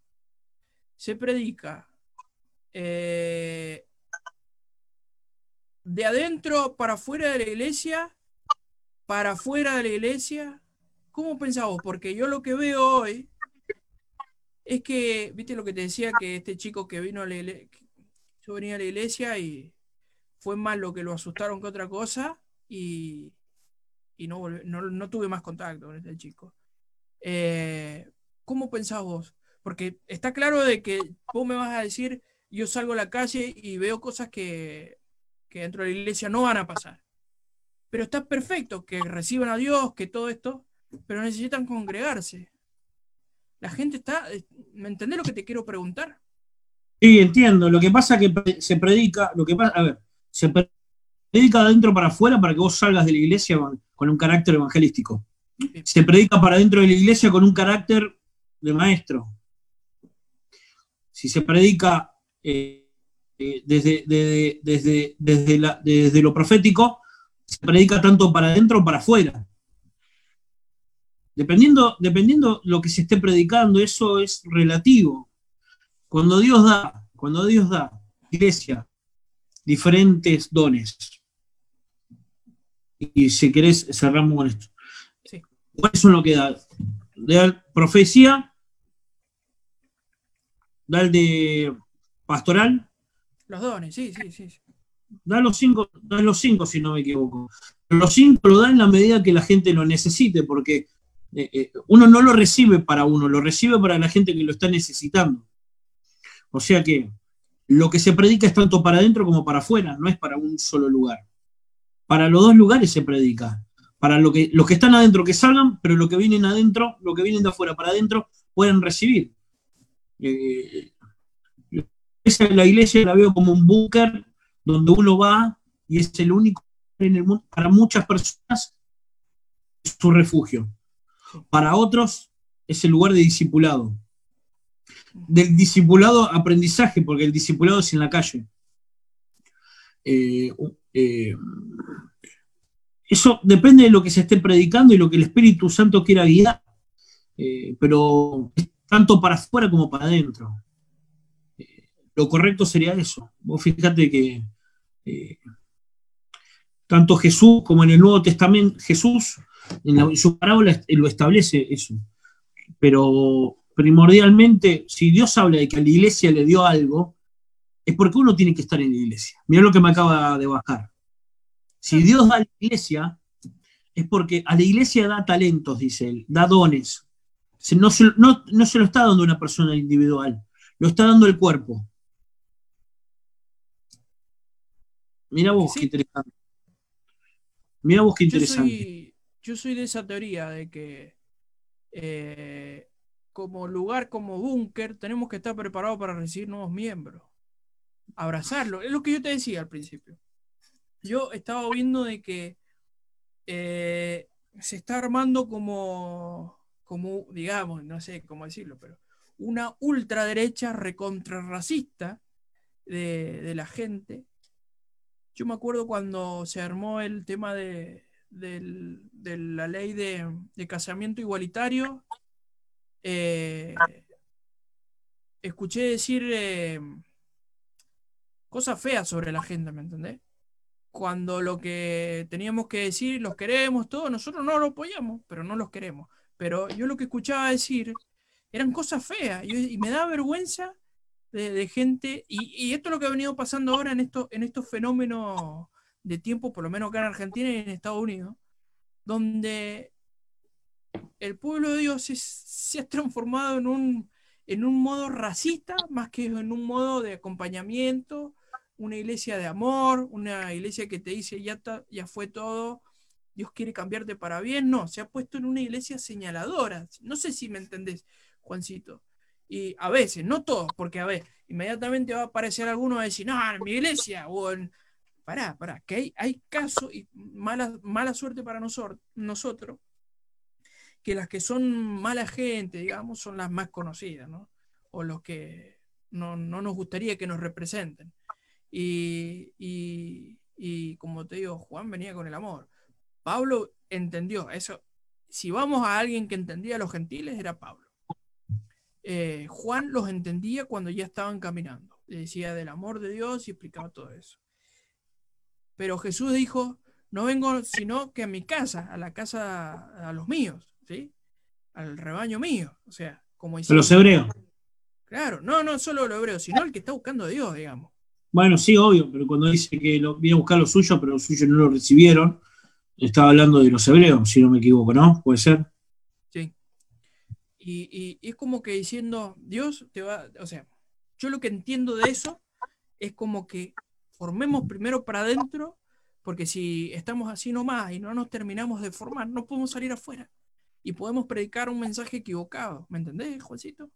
se predica eh, de adentro para afuera de la iglesia, para afuera de la iglesia. ¿Cómo pensás vos? Porque yo lo que veo hoy es que, viste lo que te decía, que este chico que vino a la iglesia, yo venía a la iglesia y fue más lo que lo asustaron que otra cosa y, y no, no, no tuve más contacto con este chico. Eh, ¿Cómo pensás vos? Porque está claro de que vos me vas a decir, yo salgo a la calle y veo cosas que, que dentro de la iglesia no van a pasar. Pero está perfecto que reciban a Dios, que todo esto, pero necesitan congregarse. La gente está, ¿me entendés lo que te quiero preguntar? sí, entiendo. Lo que pasa es que se predica, lo que pasa, a ver, se pre- predica de adentro para afuera para que vos salgas de la iglesia con, con un carácter evangelístico. Se predica para dentro de la iglesia con un carácter de maestro. Si se predica eh, eh, desde, desde, desde, desde, la- desde lo profético, se predica tanto para adentro como para afuera. Dependiendo, dependiendo lo que se esté predicando, eso es relativo. Cuando Dios da, cuando Dios da, iglesia, diferentes dones. Y si querés, cerramos con esto. Sí. ¿Cuáles son lo que da? Da profecía, da el de pastoral, Los dones, sí, sí, sí. da los cinco, da los cinco si no me equivoco. Los cinco lo da en la medida que la gente lo necesite, porque eh, eh, uno no lo recibe para uno, lo recibe para la gente que lo está necesitando. O sea que lo que se predica es tanto para adentro como para afuera, no es para un solo lugar. Para los dos lugares se predica. Para lo que, los que están adentro que salgan, pero los que vienen adentro, los que vienen de afuera para adentro, pueden recibir. Eh, la iglesia la veo como un búnker donde uno va y es el único en el mundo, para muchas personas es su refugio. Para otros es el lugar de discipulado. Del discipulado aprendizaje, porque el discipulado es en la calle. Eh, eh, eso depende de lo que se esté predicando y lo que el Espíritu Santo quiera guiar. Eh, pero tanto para afuera como para adentro. Lo correcto sería eso. Vos fíjate que eh, tanto Jesús como en el Nuevo Testamento, Jesús en, la- en su parábola lo establece eso. Pero primordialmente, si Dios habla de que a la iglesia le dio algo, es porque uno tiene que estar en la iglesia. Mira lo que me acaba de bajar. Si Dios da a la iglesia, es porque a la iglesia da talentos, dice él, da dones. No se, no- no se lo está dando una persona individual, lo está dando el cuerpo. Mira vos Sí. qué interesante. Mira vos qué Yo interesante. soy, yo soy de esa teoría de que eh, como lugar, como búnker, tenemos que estar preparados para recibir nuevos miembros. Abrazarlo. Es lo que yo te decía al principio. Yo estaba viendo de que eh, se está armando como, como, digamos, no sé cómo decirlo, pero una ultraderecha recontrarracista de, de la gente. Yo me acuerdo cuando se armó el tema de, la ley de, casamiento igualitario, eh, escuché decir eh, cosas feas sobre la gente, ¿me entendés? Cuando lo que teníamos que decir, los queremos, todo, nosotros no lo apoyamos, pero no los queremos. pero yo lo que escuchaba decir eran cosas feas y, y me da vergüenza de, gente, y, esto es lo que ha venido pasando ahora en, esto, en estos fenómenos de tiempo, por lo menos acá en Argentina y en Estados Unidos, donde el pueblo de Dios se ha transformado en un, en un modo racista más que en un modo de acompañamiento, una iglesia de amor, una iglesia que te dice ya, ya fue todo, Dios quiere cambiarte para bien. No, se ha puesto en una iglesia señaladora. No sé si me entendés, Juancito. Y a veces, no todos, porque a ver, inmediatamente va a aparecer alguno a decir, no, en mi iglesia, o en. Pará, pará, que hay, hay casos y mala, mala suerte para nosor- nosotros, que las que son mala gente, digamos, son las más conocidas, ¿no? O los que no, no nos gustaría que nos representen. Y, y- y como te digo, Juan venía con el amor. Pablo entendió eso. Si vamos a alguien que entendía a los gentiles, era Pablo. Eh, Juan los entendía cuando ya estaban caminando. Le decía del amor de Dios y explicaba todo eso. Pero Jesús dijo, no vengo sino que a mi casa, a la casa, a los míos, ¿sí? Al rebaño mío. O sea, como A diciendo, los hebreos. Claro, no, no solo los hebreos, sino el que está buscando a Dios, digamos. Bueno, sí, obvio, pero cuando dice que lo, viene a buscar lo suyo, pero los suyos no lo recibieron, estaba hablando de los hebreos, si no me equivoco, ¿no? Puede ser. Y, es como que diciendo, Dios te va, o sea, yo lo que entiendo de eso es como que formemos primero para adentro, porque si estamos así nomás y no nos terminamos de formar, no podemos salir afuera y podemos predicar un mensaje equivocado. ¿Me entendés, Juancito?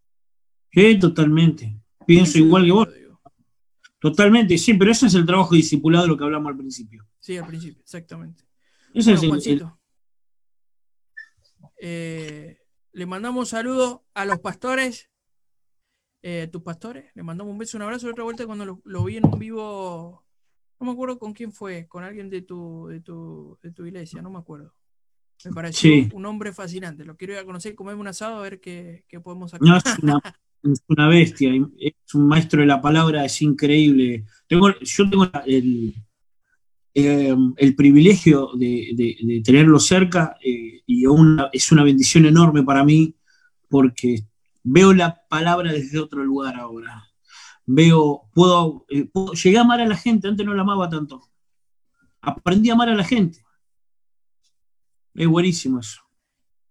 Sí, totalmente. Pienso igual que vos. Totalmente, sí, pero ese es el trabajo discipulado de lo que hablamos al principio. Sí, al principio, exactamente. Ese Bueno, es el- el, Juancito. eh, le mandamos saludos a los pastores, eh, tus pastores. Le mandamos un beso, un abrazo. Otra vuelta cuando lo, lo vi en un vivo, no me acuerdo con quién fue, con alguien de tu, de tu, de tu iglesia, no me acuerdo. Me pareció Sí. un hombre fascinante. Lo quiero ir a conocer, comerme un asado, a ver qué, qué podemos sacar. No, es una, es una bestia, es un maestro de la palabra, es increíble. Tengo, yo tengo la- el, eh, el privilegio de, tenerlo cerca eh, y es una bendición enorme para mí porque veo la palabra desde otro lugar ahora. Veo, puedo, eh, puedo- llegué a amar a la gente, antes no la amaba tanto. Aprendí a amar a la gente. Es buenísimo eso.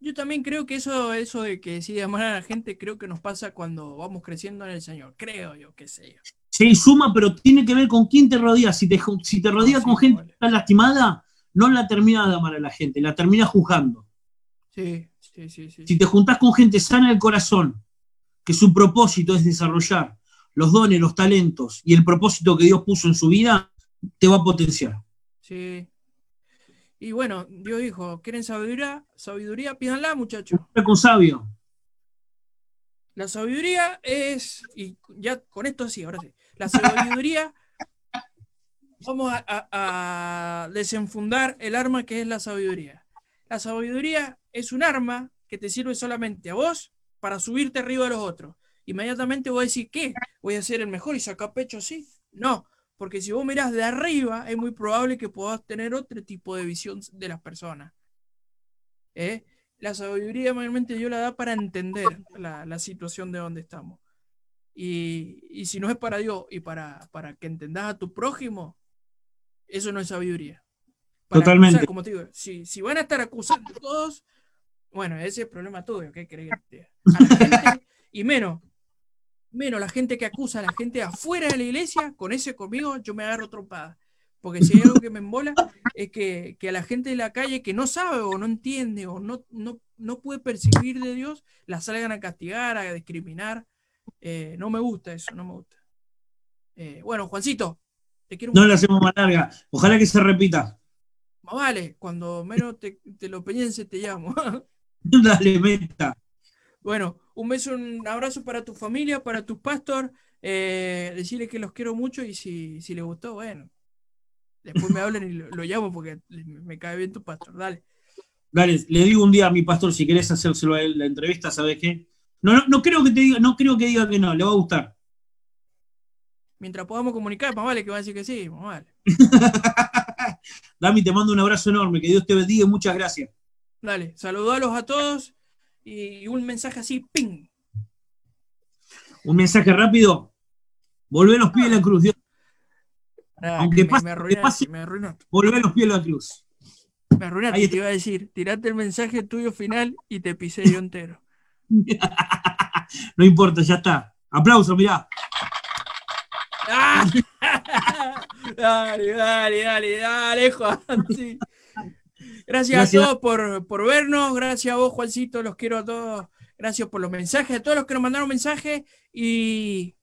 Yo también creo que eso, eso de que decide amar a la gente, creo que nos pasa cuando vamos creciendo en el Señor. Creo yo, qué sé yo. Sí, suma, pero tiene que ver con quién te rodeas. Si te, si te rodeas Sí, con gente vale. que está lastimada, no la terminas de amar a la gente, la terminas juzgando. Sí, sí, sí, sí. Si te juntás con gente sana del corazón, que su propósito es desarrollar los dones, los talentos y el propósito que Dios puso en su vida, te va a potenciar. Sí. Y bueno, Dios dijo, ¿quieren sabiduría? Sabiduría, pídanla, muchachos. Con sabio. La sabiduría es, y ya con esto sí, ahora sí. La sabiduría, vamos a, a- a desenfundar el arma que es la sabiduría. La sabiduría es un arma que te sirve solamente a vos para subirte arriba de los otros. Inmediatamente vos decís, ¿qué? ¿Voy a ser el mejor y sacar pecho así? No, porque si vos mirás de arriba, es muy probable que puedas tener otro tipo de visión de las personas. ¿Eh? La sabiduría mayormente Dios la da para entender la, la situación de donde estamos. Y, y si no es para Dios y para, para que entendas a tu prójimo, eso no es sabiduría. Para Totalmente. acusar, como te digo, si, si van a estar acusando todos, bueno, ese es el problema tuyo, ¿qué gente, y menos, menos la gente que acusa a la gente afuera de la iglesia, con ese conmigo yo me agarro trompada. Porque si hay algo que me embola, es que, que a la gente de la calle que no sabe o no entiende o no, no, no puede percibir de Dios, la salgan a castigar, a discriminar. Eh, no me gusta eso, no me gusta. Eh, bueno, Juancito, te quiero No la hacemos más larga. Ojalá que se repita. Más vale, cuando menos te, te lo piense, te llamo. Dale, meta. Bueno, un beso, un abrazo para tu familia, para tus pastor. Eh, decirles que los quiero mucho y si, si les gustó, bueno. Después me hablan y lo, lo llamo porque me, me cae bien tu pastor. Dale. Dale, le digo un día a mi pastor, si querés hacérselo a él la entrevista, ¿sabes qué? No, no, no creo que te diga, no creo que diga que no, le va a gustar. Mientras podamos comunicar, más vale que va a decir que sí, más vale. Dami, te mando un abrazo enorme, que Dios te bendiga y muchas gracias. Dale, saludalos a todos. y un mensaje así, ping. Un mensaje rápido. Volvé los pies de la cruz, Dios. Aunque me, pase- me que arruinaste, pase- me arruinaste, Volvé los pies de la cruz. me arruinaste, Ahí te iba a decir, tirate el mensaje tuyo final y te pisé yo entero. No importa, ya está. Aplauso, mirá. ¡Ah! dale, dale, dale, dale, Juan. sí. Gracias, Gracias. a todos por, por vernos. Gracias a vos, Juancito. Los quiero a todos. Gracias por los mensajes, a todos los que nos mandaron mensajes. Y,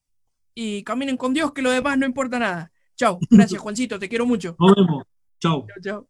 y caminen con Dios, que lo demás no importa nada. Chao. Gracias, Juancito. Te quiero mucho. Nos vemos. Chau. Chao, chao.